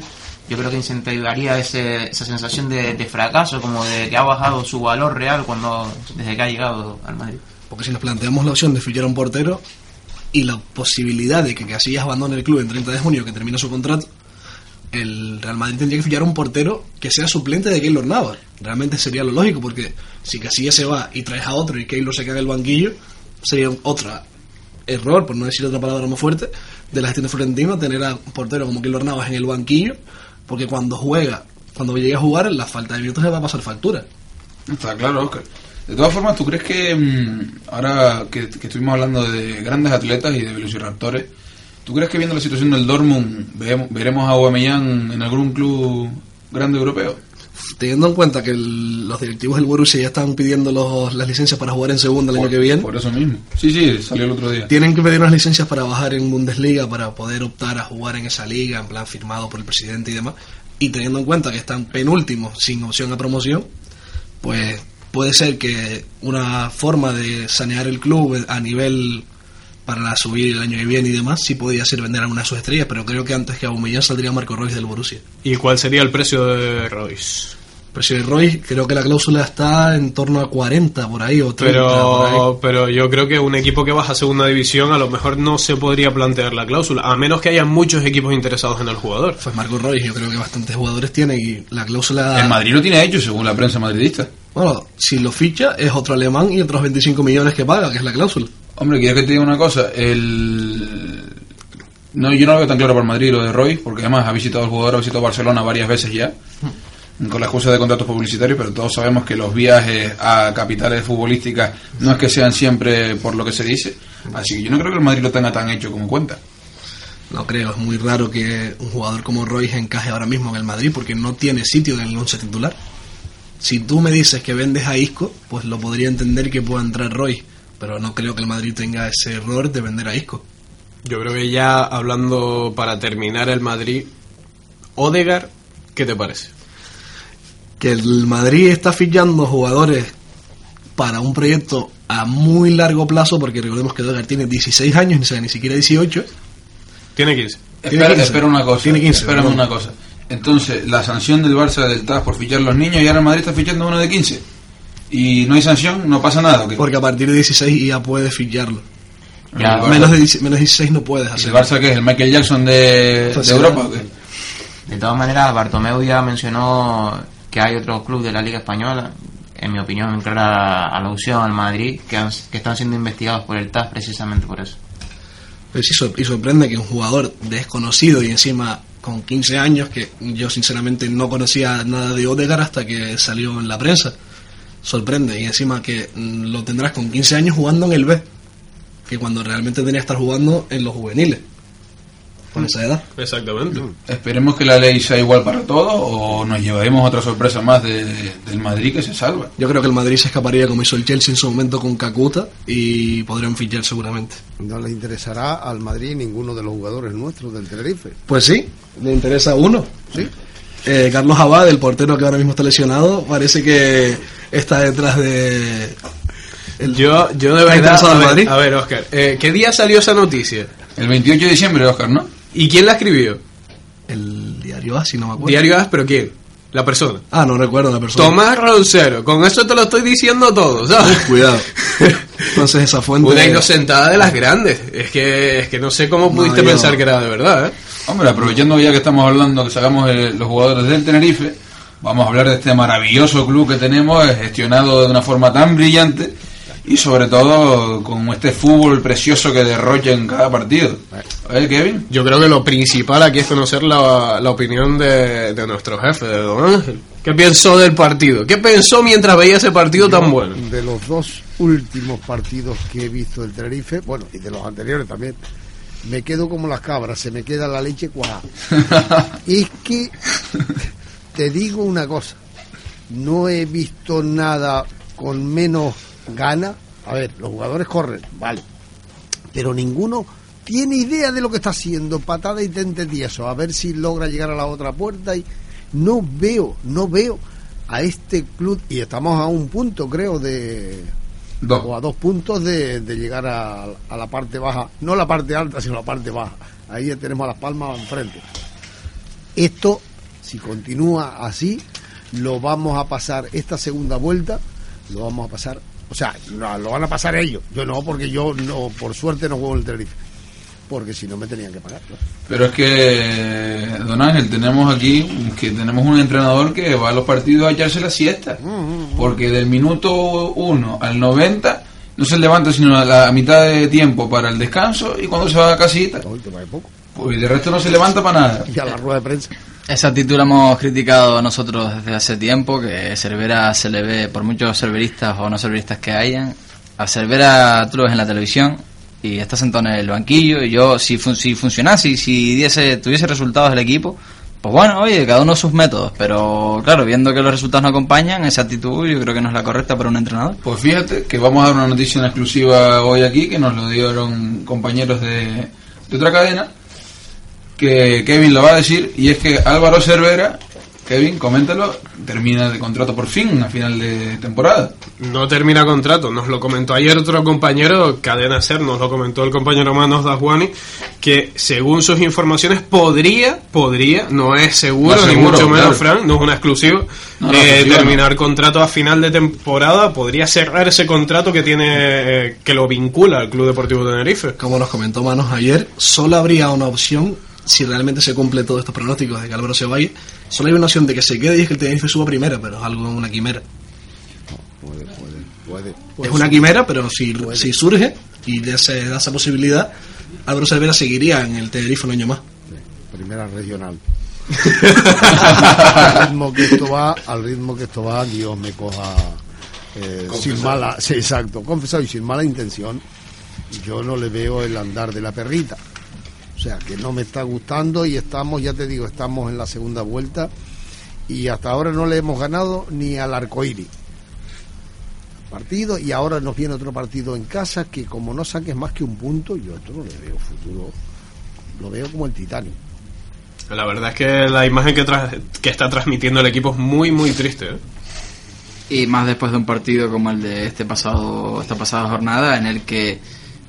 yo creo que incentivaría ese, esa sensación de, fracaso, como de que ha bajado su valor real cuando desde que ha llegado al Madrid. Porque si nos planteamos la opción de fichar a un portero y la posibilidad de que Casillas abandone el club en 30 de junio, que termina su contrato, el Real Madrid tendría que fichar a un portero que sea suplente de Keylor Navas. Realmente sería lo lógico, porque si Casillas se va y traes a otro y Keylor se en el banquillo, sería otro error, por no decir otra palabra más fuerte, de la gestión de Florentino tener a un portero como Keylor Navas en el banquillo, porque cuando juega, cuando llegue a jugar, la falta de minutos le va a pasar factura. Está claro, Oscar. De todas formas, ¿tú crees que mm, ahora que, estuvimos hablando de grandes atletas y de velociraptores, ¿tú crees que viendo la situación del Dortmund veremos a Aubameyang en algún club grande europeo? Teniendo en cuenta que el- los directivos del Borussia ya están pidiendo los- las licencias para jugar en segunda el año que viene, Por eso mismo. Sí, sí, salió el otro día. tienen que pedir unas licencias para bajar en Bundesliga para poder optar a jugar en esa liga, en plan firmado por el presidente y demás. Y teniendo en cuenta que están penúltimos sin opción a promoción, pues puede ser que una forma de sanear el club a nivel para la subir el año que viene y demás, sí podría ser vender a una de sus estrellas, pero creo que antes que Aubameyang saldría Marco Royce del Borussia. ¿Y cuál sería el precio de Royce? Precio de Royce, creo que la cláusula está en torno a 40 por ahí o 30 por ahí. Pero, pero yo creo que un equipo que baja a segunda división a lo mejor no se podría plantear la cláusula, a menos que haya muchos equipos interesados en el jugador. Pues Marco Royce, yo creo que bastantes jugadores tiene y la cláusula... El Madrid lo tiene hecho, según la prensa madridista. Bueno, si lo ficha es otro alemán y otros 25 millones que paga, que es la cláusula. Hombre, quiero que te diga una cosa. El... No, yo no lo veo tan claro para Madrid lo de Roy, porque además ha visitado el jugador, ha visitado Barcelona varias veces ya, con la excusa de contratos publicitarios, pero todos sabemos que los viajes a capitales futbolísticas no es que sean siempre por lo que se dice. Así que yo no creo que el Madrid lo tenga tan hecho como cuenta. No creo, es muy raro que un jugador como Royce encaje ahora mismo en el Madrid porque no tiene sitio en el once titular. Si tú me dices que vendes a Isco, pues lo podría entender que pueda entrar Royce, pero no creo que el Madrid tenga ese error de vender a Isco. Yo creo que ya hablando para terminar el Madrid, Odegar, ¿qué te parece? que el Madrid está fichando jugadores para un proyecto a muy largo plazo, porque recordemos que Odegaard tiene 16 años, ni, sea, ni siquiera 18. Tiene 15. Tiene Espera, 15. espera una cosa. Tiene 15, Espérame perdón. una cosa. Entonces, la sanción del Barça del TAS por fichar los niños y ahora el Madrid está fichando uno de 15. Y no hay sanción, no pasa nada. ¿o qué? Porque a partir de 16 ya puedes ficharlo. Ya, El Menos de, 10 menos de 16 no puedes ¿El hacerlo. Barça qué es? ¿El Michael Jackson de, Pues de Europa? o claro. qué? De todas maneras, Bartomeu ya mencionó que hay otros clubes de la Liga Española, en mi opinión, en clara alusión al Madrid, que, han- que están siendo investigados por el TAS precisamente por eso. Pero sí, y sorprende que un jugador desconocido y encima con 15 años, que yo sinceramente no conocía nada de Odegaard hasta que salió en la prensa, sorprende. Y encima que mm, lo tendrás con 15 años jugando en el B, que cuando realmente tenía que estar jugando en los juveniles, con esa edad. Exactamente. Esperemos que la ley sea igual para todos o nos llevaremos otra sorpresa más de- del Madrid que se salva. Yo creo que el Madrid se escaparía como hizo el Chelsea en su momento con Kakuta y podrían fichar seguramente. No le interesará al Madrid ninguno de los jugadores nuestros del Tenerife. Pues sí, le interesa uno. Sí. Eh, Carlos Abad, el portero que ahora mismo está lesionado, parece que está detrás de... el- Yo, yo de ¿Está verdad. A ver, Madrid? a ver, Oscar, eh, ¿qué día salió esa noticia? El 28 de diciembre, Oscar, ¿no? ¿Y quién la escribió? El diario As, si no me acuerdo. Diario As, pero ¿quién? La persona. Ah, no recuerdo la persona. Tomás Roncero, con eso te lo estoy diciendo todo, ¿sabes? Cuidado. Entonces esa fuente... Una inocentada de las grandes. Es que, es que no sé cómo pudiste pensar que era de verdad, ¿eh? Hombre, aprovechando ya que estamos hablando, que sacamos eh, los jugadores del Tenerife, vamos a hablar de este maravilloso club que tenemos, eh, gestionado de una forma tan brillante y sobre todo con este fútbol precioso que derrocha en cada partido. ¿Eh, Kevin? Yo creo que lo principal aquí es conocer la, la opinión de, de nuestro jefe, de Don Ángel. ¿Qué pensó del partido? ¿Qué pensó mientras veía ese partido tan bueno? De los dos últimos partidos que he visto del Tenerife, bueno, y de los anteriores también, me quedo como las cabras, se me queda la leche cuajada. es que te digo una cosa, no he visto nada con menos gana. A ver, los jugadores corren, vale, pero ninguno tiene idea de lo que está haciendo, patada y tente tieso, a ver si logra llegar a la otra puerta y no veo, no veo a este club y estamos a un punto creo de Dos. o a dos puntos de, de llegar a, a la parte baja, no la parte alta, sino la parte baja. Ahí ya tenemos a las palmas enfrente. Esto si continúa así, lo vamos a pasar esta segunda vuelta, lo vamos a pasar, o sea, no, lo van a pasar ellos, yo no, porque yo no, por suerte no juego en el Tenerife, porque si no me tenían que pagar. ¿no? Pero es que, don Ángel, tenemos aquí que tenemos un entrenador que va a los partidos a echarse la siesta. Porque del minuto 1 al 90 no se levanta sino a la mitad de tiempo para el descanso y cuando se va a casita. Hoy te va de poco. Pues de resto no se levanta para nada. Y a la rueda de prensa. Esa actitud la hemos criticado nosotros desde hace tiempo, que Cervera se le ve, por muchos cerveristas o no cerveristas que hayan, a Cervera tú lo ves en la televisión y está sentado en el banquillo y yo, si, fun- si funcionase y si diese, tuviese resultados el equipo, pues bueno, oye, cada uno sus métodos, pero claro, viendo que los resultados no acompañan, esa actitud yo creo que no es la correcta para un entrenador. Pues fíjate que vamos a dar una noticia en exclusiva hoy aquí, que nos lo dieron compañeros de, de otra cadena, que Kevin lo va a decir, y es que Álvaro Cervera, Kevin, coméntalo, termina de contrato por fin a final de temporada. No termina contrato, nos lo comentó ayer otro compañero, Cadena Ser, nos lo comentó el compañero Manos Daswani, que según sus informaciones podría, podría, no es seguro, No es ni mucho menos, claro. Frank, no es una exclusiva, No, no, eh, exclusiva terminar contrato a final de temporada, podría cerrar ese contrato que tiene, eh, que lo vincula al Club Deportivo Tenerife. Como nos comentó Manos ayer, solo habría una opción si realmente se cumple todos estos pronósticos de que Álvaro se vaya. Solo hay una opción de que se quede y es que el Tenerife suba primera, pero es algo una quimera. Puede, puede, puede. es una quimera, pero si, si surge y de se da esa posibilidad, Álvaro Cervera seguiría en el Tenerife un año más. Primera regional. al ritmo que esto va, al ritmo que esto va, Dios me coja eh, sin mala, sí, exacto, confesado y sin mala intención. Yo no le veo el andar de la perrita. O sea, que no me está gustando y estamos, ya te digo, estamos en la segunda vuelta y hasta ahora no le hemos ganado ni al arcoíris. Partido y ahora nos viene otro partido en casa que como no saques más que un punto, yo esto no le veo futuro. Lo veo como el Titanic. La verdad es que la imagen que, tra- que está transmitiendo el equipo es muy, muy triste. ¿eh? Y más después de un partido como el de este pasado, esta pasada jornada, en el que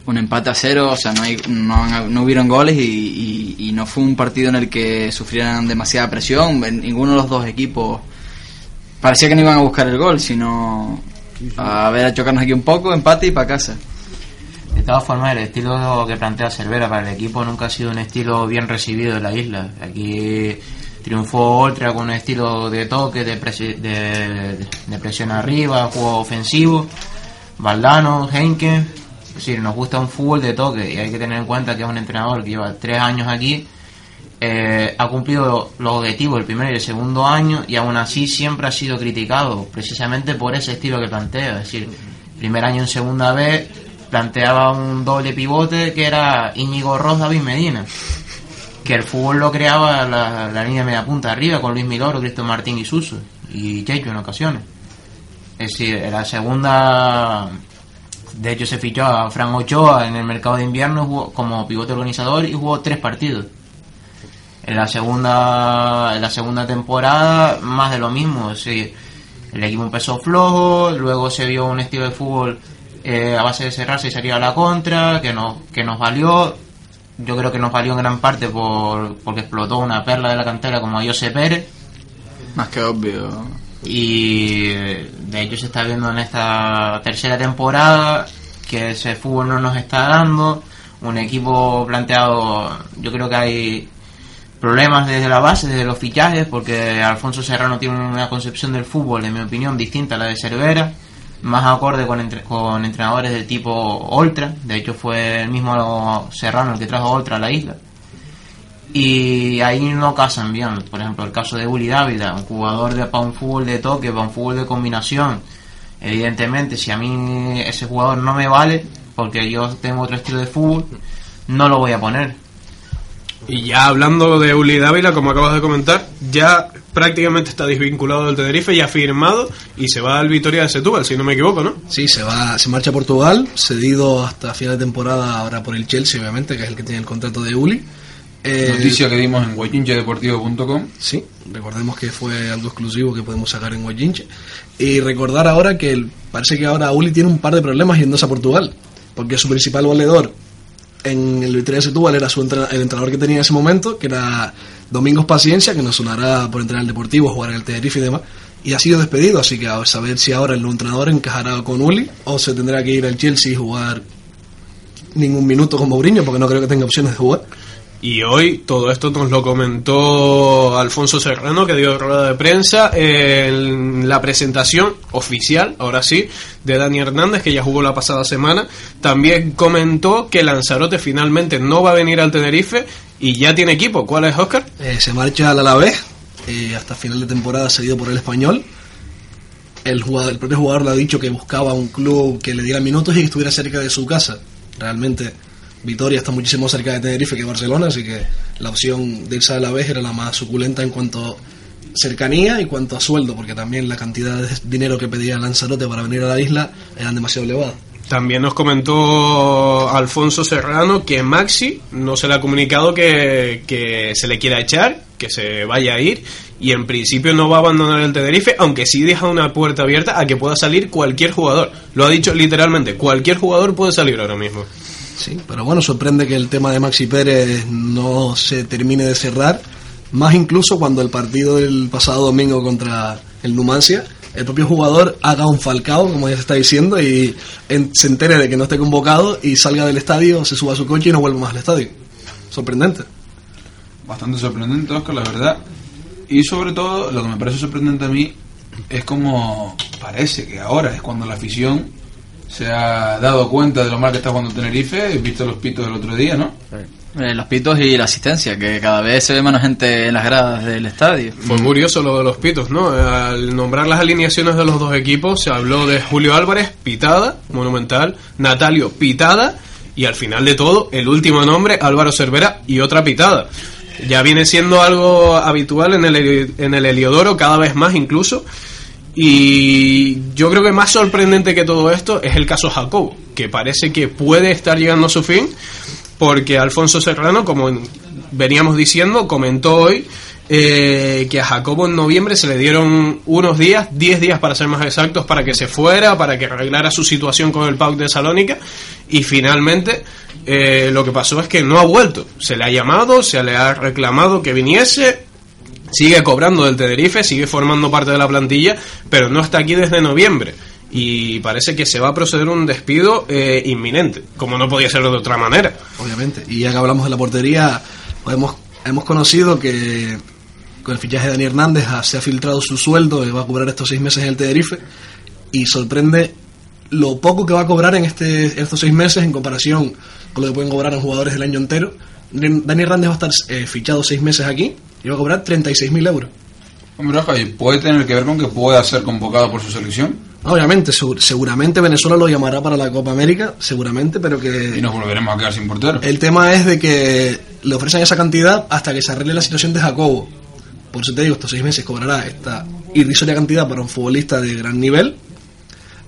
un empate a cero, o sea, no, hay, no, no hubieron goles y, y- no fue un partido en el que sufrieran demasiada presión. Ninguno de los dos equipos parecía que no iban a buscar el gol, sino a ver a chocarnos aquí un poco, empate y para casa. De todas formas, el estilo que plantea Cervera para el equipo nunca ha sido un estilo bien recibido en la isla. Aquí triunfó Oltra con un estilo de toque, de, presi- de, de presión arriba, juego ofensivo. Valdano, Henke. Decir, nos gusta un fútbol de toque y hay que tener en cuenta que es un entrenador que lleva tres años aquí. eh, ha cumplido los objetivos el primer y el segundo año y aún así siempre ha sido criticado precisamente por ese estilo que plantea. Es decir, primer año en segunda vez planteaba un doble pivote que era Íñigo Ross, David Medina. Que el fútbol lo creaba la, la línea media punta arriba con Luis Miloro, Cristo Martín y Suso y Checho en ocasiones. Es decir, la segunda, de hecho se fichó a Fran Ochoa en el mercado de invierno jugó como pivote organizador y jugó tres partidos. En la segunda, en la segunda temporada, más de lo mismo. decir, el equipo empezó flojo, luego se vio un estilo de fútbol eh, a base de cerrarse y salir a la contra, que nos, que nos valió. Yo creo que nos valió en gran parte por, porque explotó una perla de la cantera como José Pérez. Más que obvio. Y de hecho se está viendo en esta tercera temporada que ese fútbol no nos está dando. Un equipo planteado, yo creo que hay problemas desde la base, desde los fichajes, porque Alfonso Serrano tiene una concepción del fútbol, en mi opinión, distinta a la de Cervera, más acorde con, con entrenadores del tipo Oltra. De hecho, fue el mismo Serrano el que trajo a Oltra a la isla y ahí no casan bien. Por ejemplo, el caso de Uli Dávila, un jugador de, para un fútbol de toque, para un fútbol de combinación. Evidentemente, si a mí ese jugador no me vale, porque yo tengo otro estilo de fútbol, no lo voy a poner. Y ya hablando de Uli Dávila, como acabas de comentar, ya prácticamente está desvinculado del Tenerife, ya firmado y se va al Vitoria de Setúbal, si no me equivoco, ¿no? Sí, se va, se marcha a Portugal, cedido hasta final de temporada ahora por el Chelsea, obviamente, que es el que tiene el contrato de Uli. Eh, Noticia que dimos en guayinchedeportivo.com. Sí, recordemos que fue algo exclusivo que podemos sacar en Guayinche. Y recordar ahora que el- parece que ahora Uli tiene un par de problemas yéndose a Portugal, porque su principal valedor en el Victoria Setúbal era su entrena- el entrenador que tenía en ese momento, que era Domingos Paciencia, que nos sonará por entrenar el Deportivo, jugar en el Tenerife y demás, y ha sido despedido, así que a saber si ahora el nuevo entrenador encajará con Uli o se tendrá que ir al Chelsea y jugar ningún minuto con Mourinho, porque no creo que tenga opciones de jugar. Y hoy todo esto nos lo comentó Alfonso Serrano, que dio rueda de prensa en la presentación oficial, ahora sí, de Dani Hernández, que ya jugó la pasada semana. También comentó que Lanzarote finalmente no va a venir al Tenerife y ya tiene equipo. ¿Cuál es, Oscar? Eh, se marcha al Alavés, eh, hasta final de temporada seguido por el español. El, jugador, el propio jugador le ha dicho que buscaba un club que le diera minutos y que estuviera cerca de su casa. Realmente Vitoria está muchísimo cerca de Tenerife que Barcelona, así que la opción de irse al Alavés era la más suculenta en cuanto a cercanía y cuanto a sueldo, porque también la cantidad de dinero que pedía Lanzarote para venir a la isla eran demasiado elevadas. También nos comentó Alfonso Serrano que Maxi no se le ha comunicado que, que se le quiera echar, que se vaya a ir y en principio no va a abandonar el Tenerife, aunque sí deja una puerta abierta a que pueda salir cualquier jugador. Lo ha dicho literalmente, cualquier jugador puede salir ahora mismo. Sí, pero bueno, sorprende que el tema de Maxi Pérez no se termine de cerrar, más incluso cuando el partido del pasado domingo contra el Numancia, el propio jugador haga un falcao, como ya se está diciendo, y en- se entere de que no esté convocado y salga del estadio, se suba a su coche y no vuelva más al estadio. Sorprendente. bastante sorprendente, Oscar, la verdad. Y sobre todo, lo que me parece sorprendente a mí es como parece que ahora es cuando la afición se ha dado cuenta de lo mal que está jugando Tenerife. He visto los pitos del otro día, ¿no? Eh, los pitos y la asistencia, que cada vez se ve menos gente en las gradas del estadio. Fue curioso lo de los pitos, ¿no? Al nombrar las alineaciones de los dos equipos se habló de Julio Álvarez, pitada, monumental, Natalio, pitada, y al final de todo, el último nombre, Álvaro Cervera, y otra pitada. Ya viene siendo algo habitual en el, en el Heliodoro, cada vez más incluso. Y yo creo que más sorprendente que todo esto es el caso Jacobo, que parece que puede estar llegando a su fin, porque Alfonso Serrano, como veníamos diciendo, comentó hoy eh, que a Jacobo en noviembre se le dieron unos días, 10 días para ser más exactos, para que se fuera, para que arreglara su situación con el PAOK de Salónica, y finalmente eh, lo que pasó es que no ha vuelto. Se le ha llamado, se le ha reclamado que viniese, sigue cobrando del Tenerife, sigue formando parte de la plantilla, pero no está aquí desde noviembre. Y parece que se va a proceder un despido eh, inminente, como no podía ser de otra manera. Obviamente. Y ya que hablamos de la portería, hemos, hemos conocido que con el fichaje de Dani Hernández se ha filtrado su sueldo y va a cobrar estos seis meses en el Tenerife. Y sorprende lo poco que va a cobrar en, este, estos seis meses en comparación con lo que pueden cobrar en jugadores del año entero. Dani Hernández va a estar eh, fichado seis meses aquí va a cobrar 36.000 euros. Hombre, Oscar, ¿y puede tener que ver con que pueda ser convocado por su selección Obviamente, segu- seguramente Venezuela lo llamará para la Copa América, seguramente, pero que y nos volveremos a quedar sin portero. El tema es de que le ofrecen esa cantidad hasta que se arregle la situación de Jacobo. Por eso te digo, estos seis meses cobrará esta irrisoria cantidad para un futbolista de gran nivel.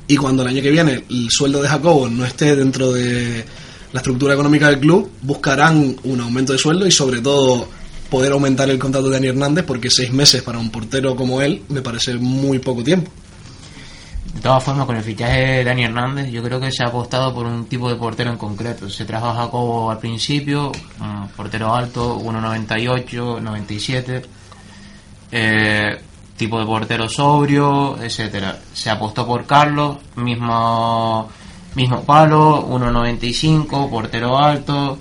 Y cuando el año que viene el sueldo de Jacobo no esté dentro de la estructura económica del club, buscarán un aumento de sueldo y sobre todo poder aumentar el contrato de Dani Hernández porque seis meses para un portero como él me parece muy poco tiempo. De todas formas, con el fichaje de Dani Hernández, yo creo que se ha apostado por un tipo de portero en concreto. Se trajo a Jacobo al principio, portero alto, 1,98, 97, eh, tipo de portero sobrio, etcétera. Se apostó por Carlos, mismo, mismo palo, 1,95, portero alto.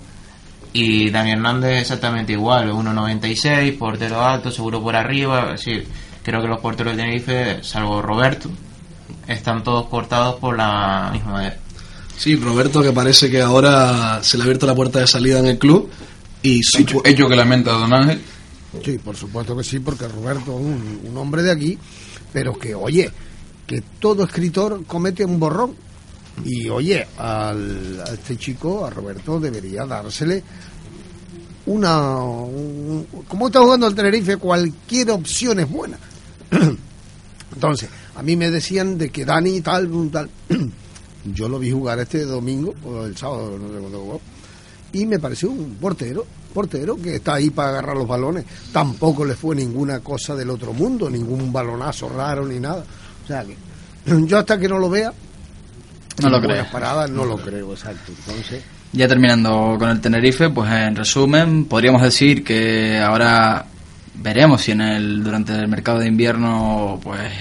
Y Dani Hernández exactamente igual, 1,96, portero alto, seguro por arriba. Es decir, creo que los porteros de Tenerife, salvo Roberto, están todos cortados por la misma manera. Sí, Roberto que parece que ahora se le ha abierto la puerta de salida en el club y su- Hecho, hecho que lamenta Don Ángel. Sí, por supuesto que sí, porque Roberto es un, un hombre de aquí, pero que, oye, que todo escritor comete un borrón. Y, oye, al, a este chico, a Roberto, debería dársele una... un- como está jugando el Tenerife, cualquier opción es buena. Entonces, a mí me decían de que Dani tal, tal. Yo lo vi jugar este domingo, o el sábado, no sé cuándo jugó, y me pareció un portero, portero que está ahí para agarrar los balones. Tampoco le fue ninguna cosa del otro mundo, ningún balonazo raro ni nada. O sea que yo hasta que no lo vea, No lo creo. paradas no lo creo, exacto. Entonces, Ya terminando con el Tenerife, pues en resumen, podríamos decir que ahora veremos si en el durante el mercado de invierno pues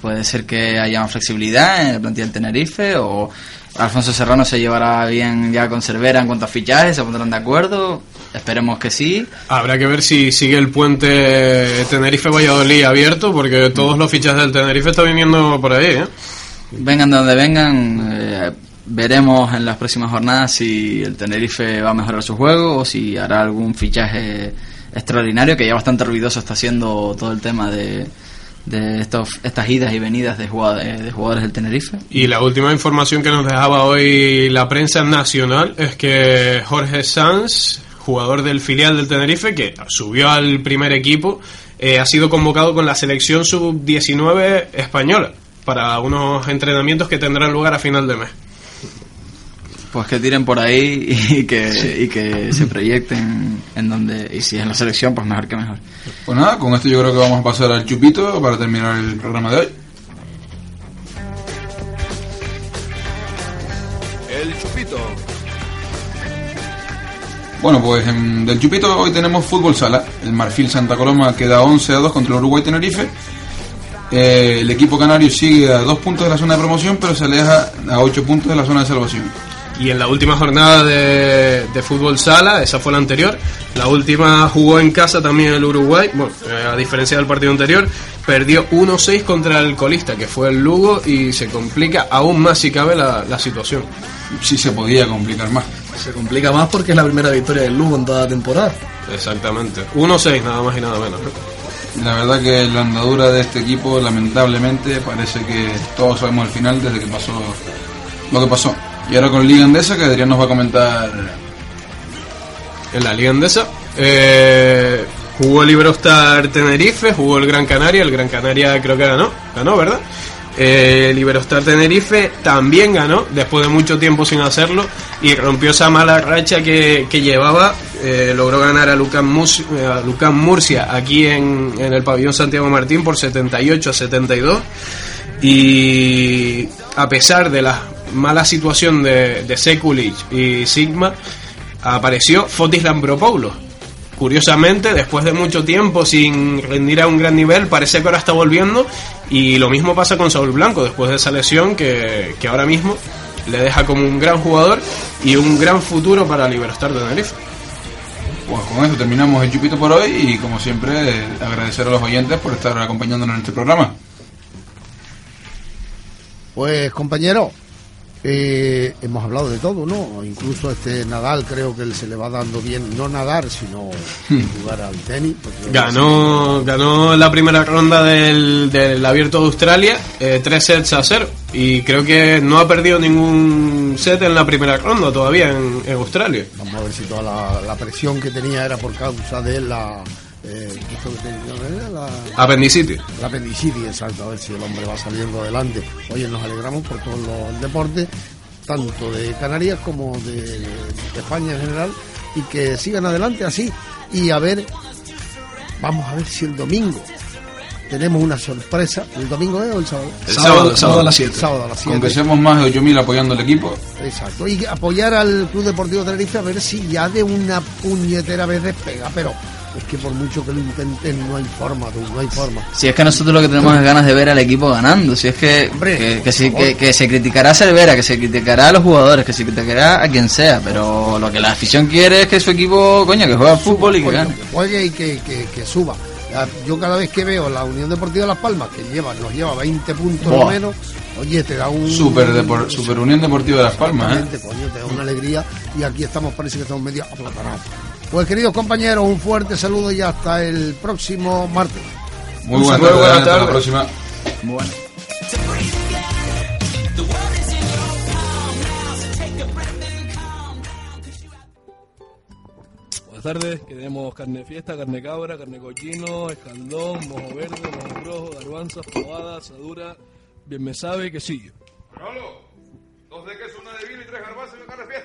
puede ser que haya más flexibilidad en el plantilla del Tenerife o Alfonso Serrano se llevará bien ya con Cervera en cuanto a fichajes, se pondrán de acuerdo. Esperemos que sí. Habrá que ver si sigue el puente Tenerife-Valladolid abierto, porque todos los fichajes del Tenerife están viniendo por ahí. ¿eh? Vengan de donde vengan, eh, veremos en las próximas jornadas si el Tenerife va a mejorar su juego o si hará algún fichaje extraordinario, que ya bastante ruidoso está haciendo todo el tema de, de estos, estas idas y venidas de jugadores, de jugadores del Tenerife. Y la última información que nos dejaba hoy la prensa nacional es que Jorge Sanz, jugador del filial del Tenerife, que subió al primer equipo, eh, ha sido convocado con la selección sub-19 española para unos entrenamientos que tendrán lugar a final de mes. Pues que tiren por ahí y que, y que se proyecten en donde, y si es en la selección, pues mejor que mejor. Pues nada, con esto yo creo que vamos a pasar al chupito para terminar el programa de hoy. El chupito. Bueno, pues en- del chupito hoy tenemos fútbol sala. El Marfil Santa Coloma queda 11 a 2 contra el Uruguay Tenerife. Eh, el equipo canario sigue a dos puntos de la zona de promoción, pero se aleja a 8 puntos de la zona de salvación. Y en la última jornada de, de fútbol sala, esa fue la anterior, la última jugó en casa también el Uruguay, bueno, eh, a diferencia del partido anterior, perdió 1-6 contra el colista, que fue el Lugo, y se complica aún más si cabe la, la situación. Sí se podía complicar más. Se complica más porque es la primera victoria del Lugo en toda la temporada. Exactamente. 1-6, nada más y nada menos. ¿no? La verdad que la andadura de este equipo, lamentablemente, parece que todos sabemos el final desde que pasó lo que pasó. Y ahora con Liga Andesa, que Adrián nos va a comentar. En la Liga Andesa, eh, jugó el Iberostar Tenerife, jugó el Gran Canaria, el Gran Canaria creo que ganó, ganó, ¿verdad? Eh, Iberostar Tenerife también ganó, después de mucho tiempo sin hacerlo, y rompió esa mala racha que, que llevaba. eh, logró ganar a Lucán, Mus- eh, a Murcia aquí en, en el pabellón Santiago Martín por 78 a 72. Y a pesar de la mala situación de, de Sekulic y Sigma, apareció Fotis Lambropoulos. Curiosamente, después de mucho tiempo sin rendir a un gran nivel, parece que ahora está volviendo. Y lo mismo pasa con Saúl Blanco, después de esa lesión que, que ahora mismo le deja como un gran jugador y un gran futuro para Liberostar de Tenerife. Pues con esto terminamos el chupito por hoy y como siempre agradecer a los oyentes por estar acompañándonos en este programa. Pues compañero, eh, hemos hablado de todo, ¿no? Incluso este Nadal creo que se le va dando bien, no nadar, sino jugar al tenis. porque- Ganó, ganó la primera ronda del, del Abierto de Australia, eh, tres sets a cero. Y creo que no ha perdido ningún set en la primera ronda todavía en, en Australia. Vamos a ver si toda la, la presión que tenía era por causa de la... eh, la, Apendicitis. la apendicitis, exacto, a ver si el hombre va saliendo adelante. Oye, nos alegramos por todos los deportes, tanto de Canarias como de, de España en general, y que sigan adelante así. Y a ver, vamos a ver si el domingo tenemos una sorpresa. ¿El domingo es o el sábado? El sábado, sábado, sábado a las 7. Sábado a las Aunque 7. seamos más de 8.000 apoyando al equipo, Exacto. Y apoyar al Club Deportivo Tenerife a ver si ya de una puñetera vez despega. Pero es que por mucho que lo intenten, no hay forma, tú, no hay forma. Si es que nosotros lo que tenemos es ganas de ver al equipo ganando, si es que Hombre, que, que, favor. que- que se criticará a Cervera, que se criticará a los jugadores, que se criticará a quien sea, pero lo que la afición quiere es que su equipo, coño, que juegue al fútbol y que Coño, gane. que juegue y que, que- que suba. Yo cada vez que veo la Unión Deportiva Las Palmas, que lleva, nos lleva 20 puntos o menos, oye, te da un... Super, Depor- Super Unión Deportiva de Las Palmas, ¿eh? Coño, te da una alegría y aquí estamos, parece que estamos medio aplatanados. Pues queridos compañeros, un fuerte saludo y hasta el próximo martes. Muy Un buenas tardes, buenas hasta la próxima. Muy bueno. Buenas tardes, que tenemos carne de fiesta, carne de cabra, carne de cochino, escaldón, mojo verde, mojo rojo, garbanzas, fabada, asadura, bien me sabe y quesillo. Manolo, dos de queso, una de vino y tres garbanzos y una carne de fiesta.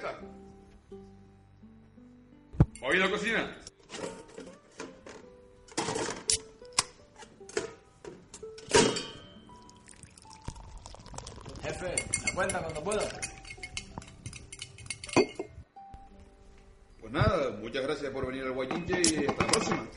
La cocina. Jefe, la cuenta cuando pueda. Pues nada, muchas gracias por venir al Guayinche y hasta la próxima.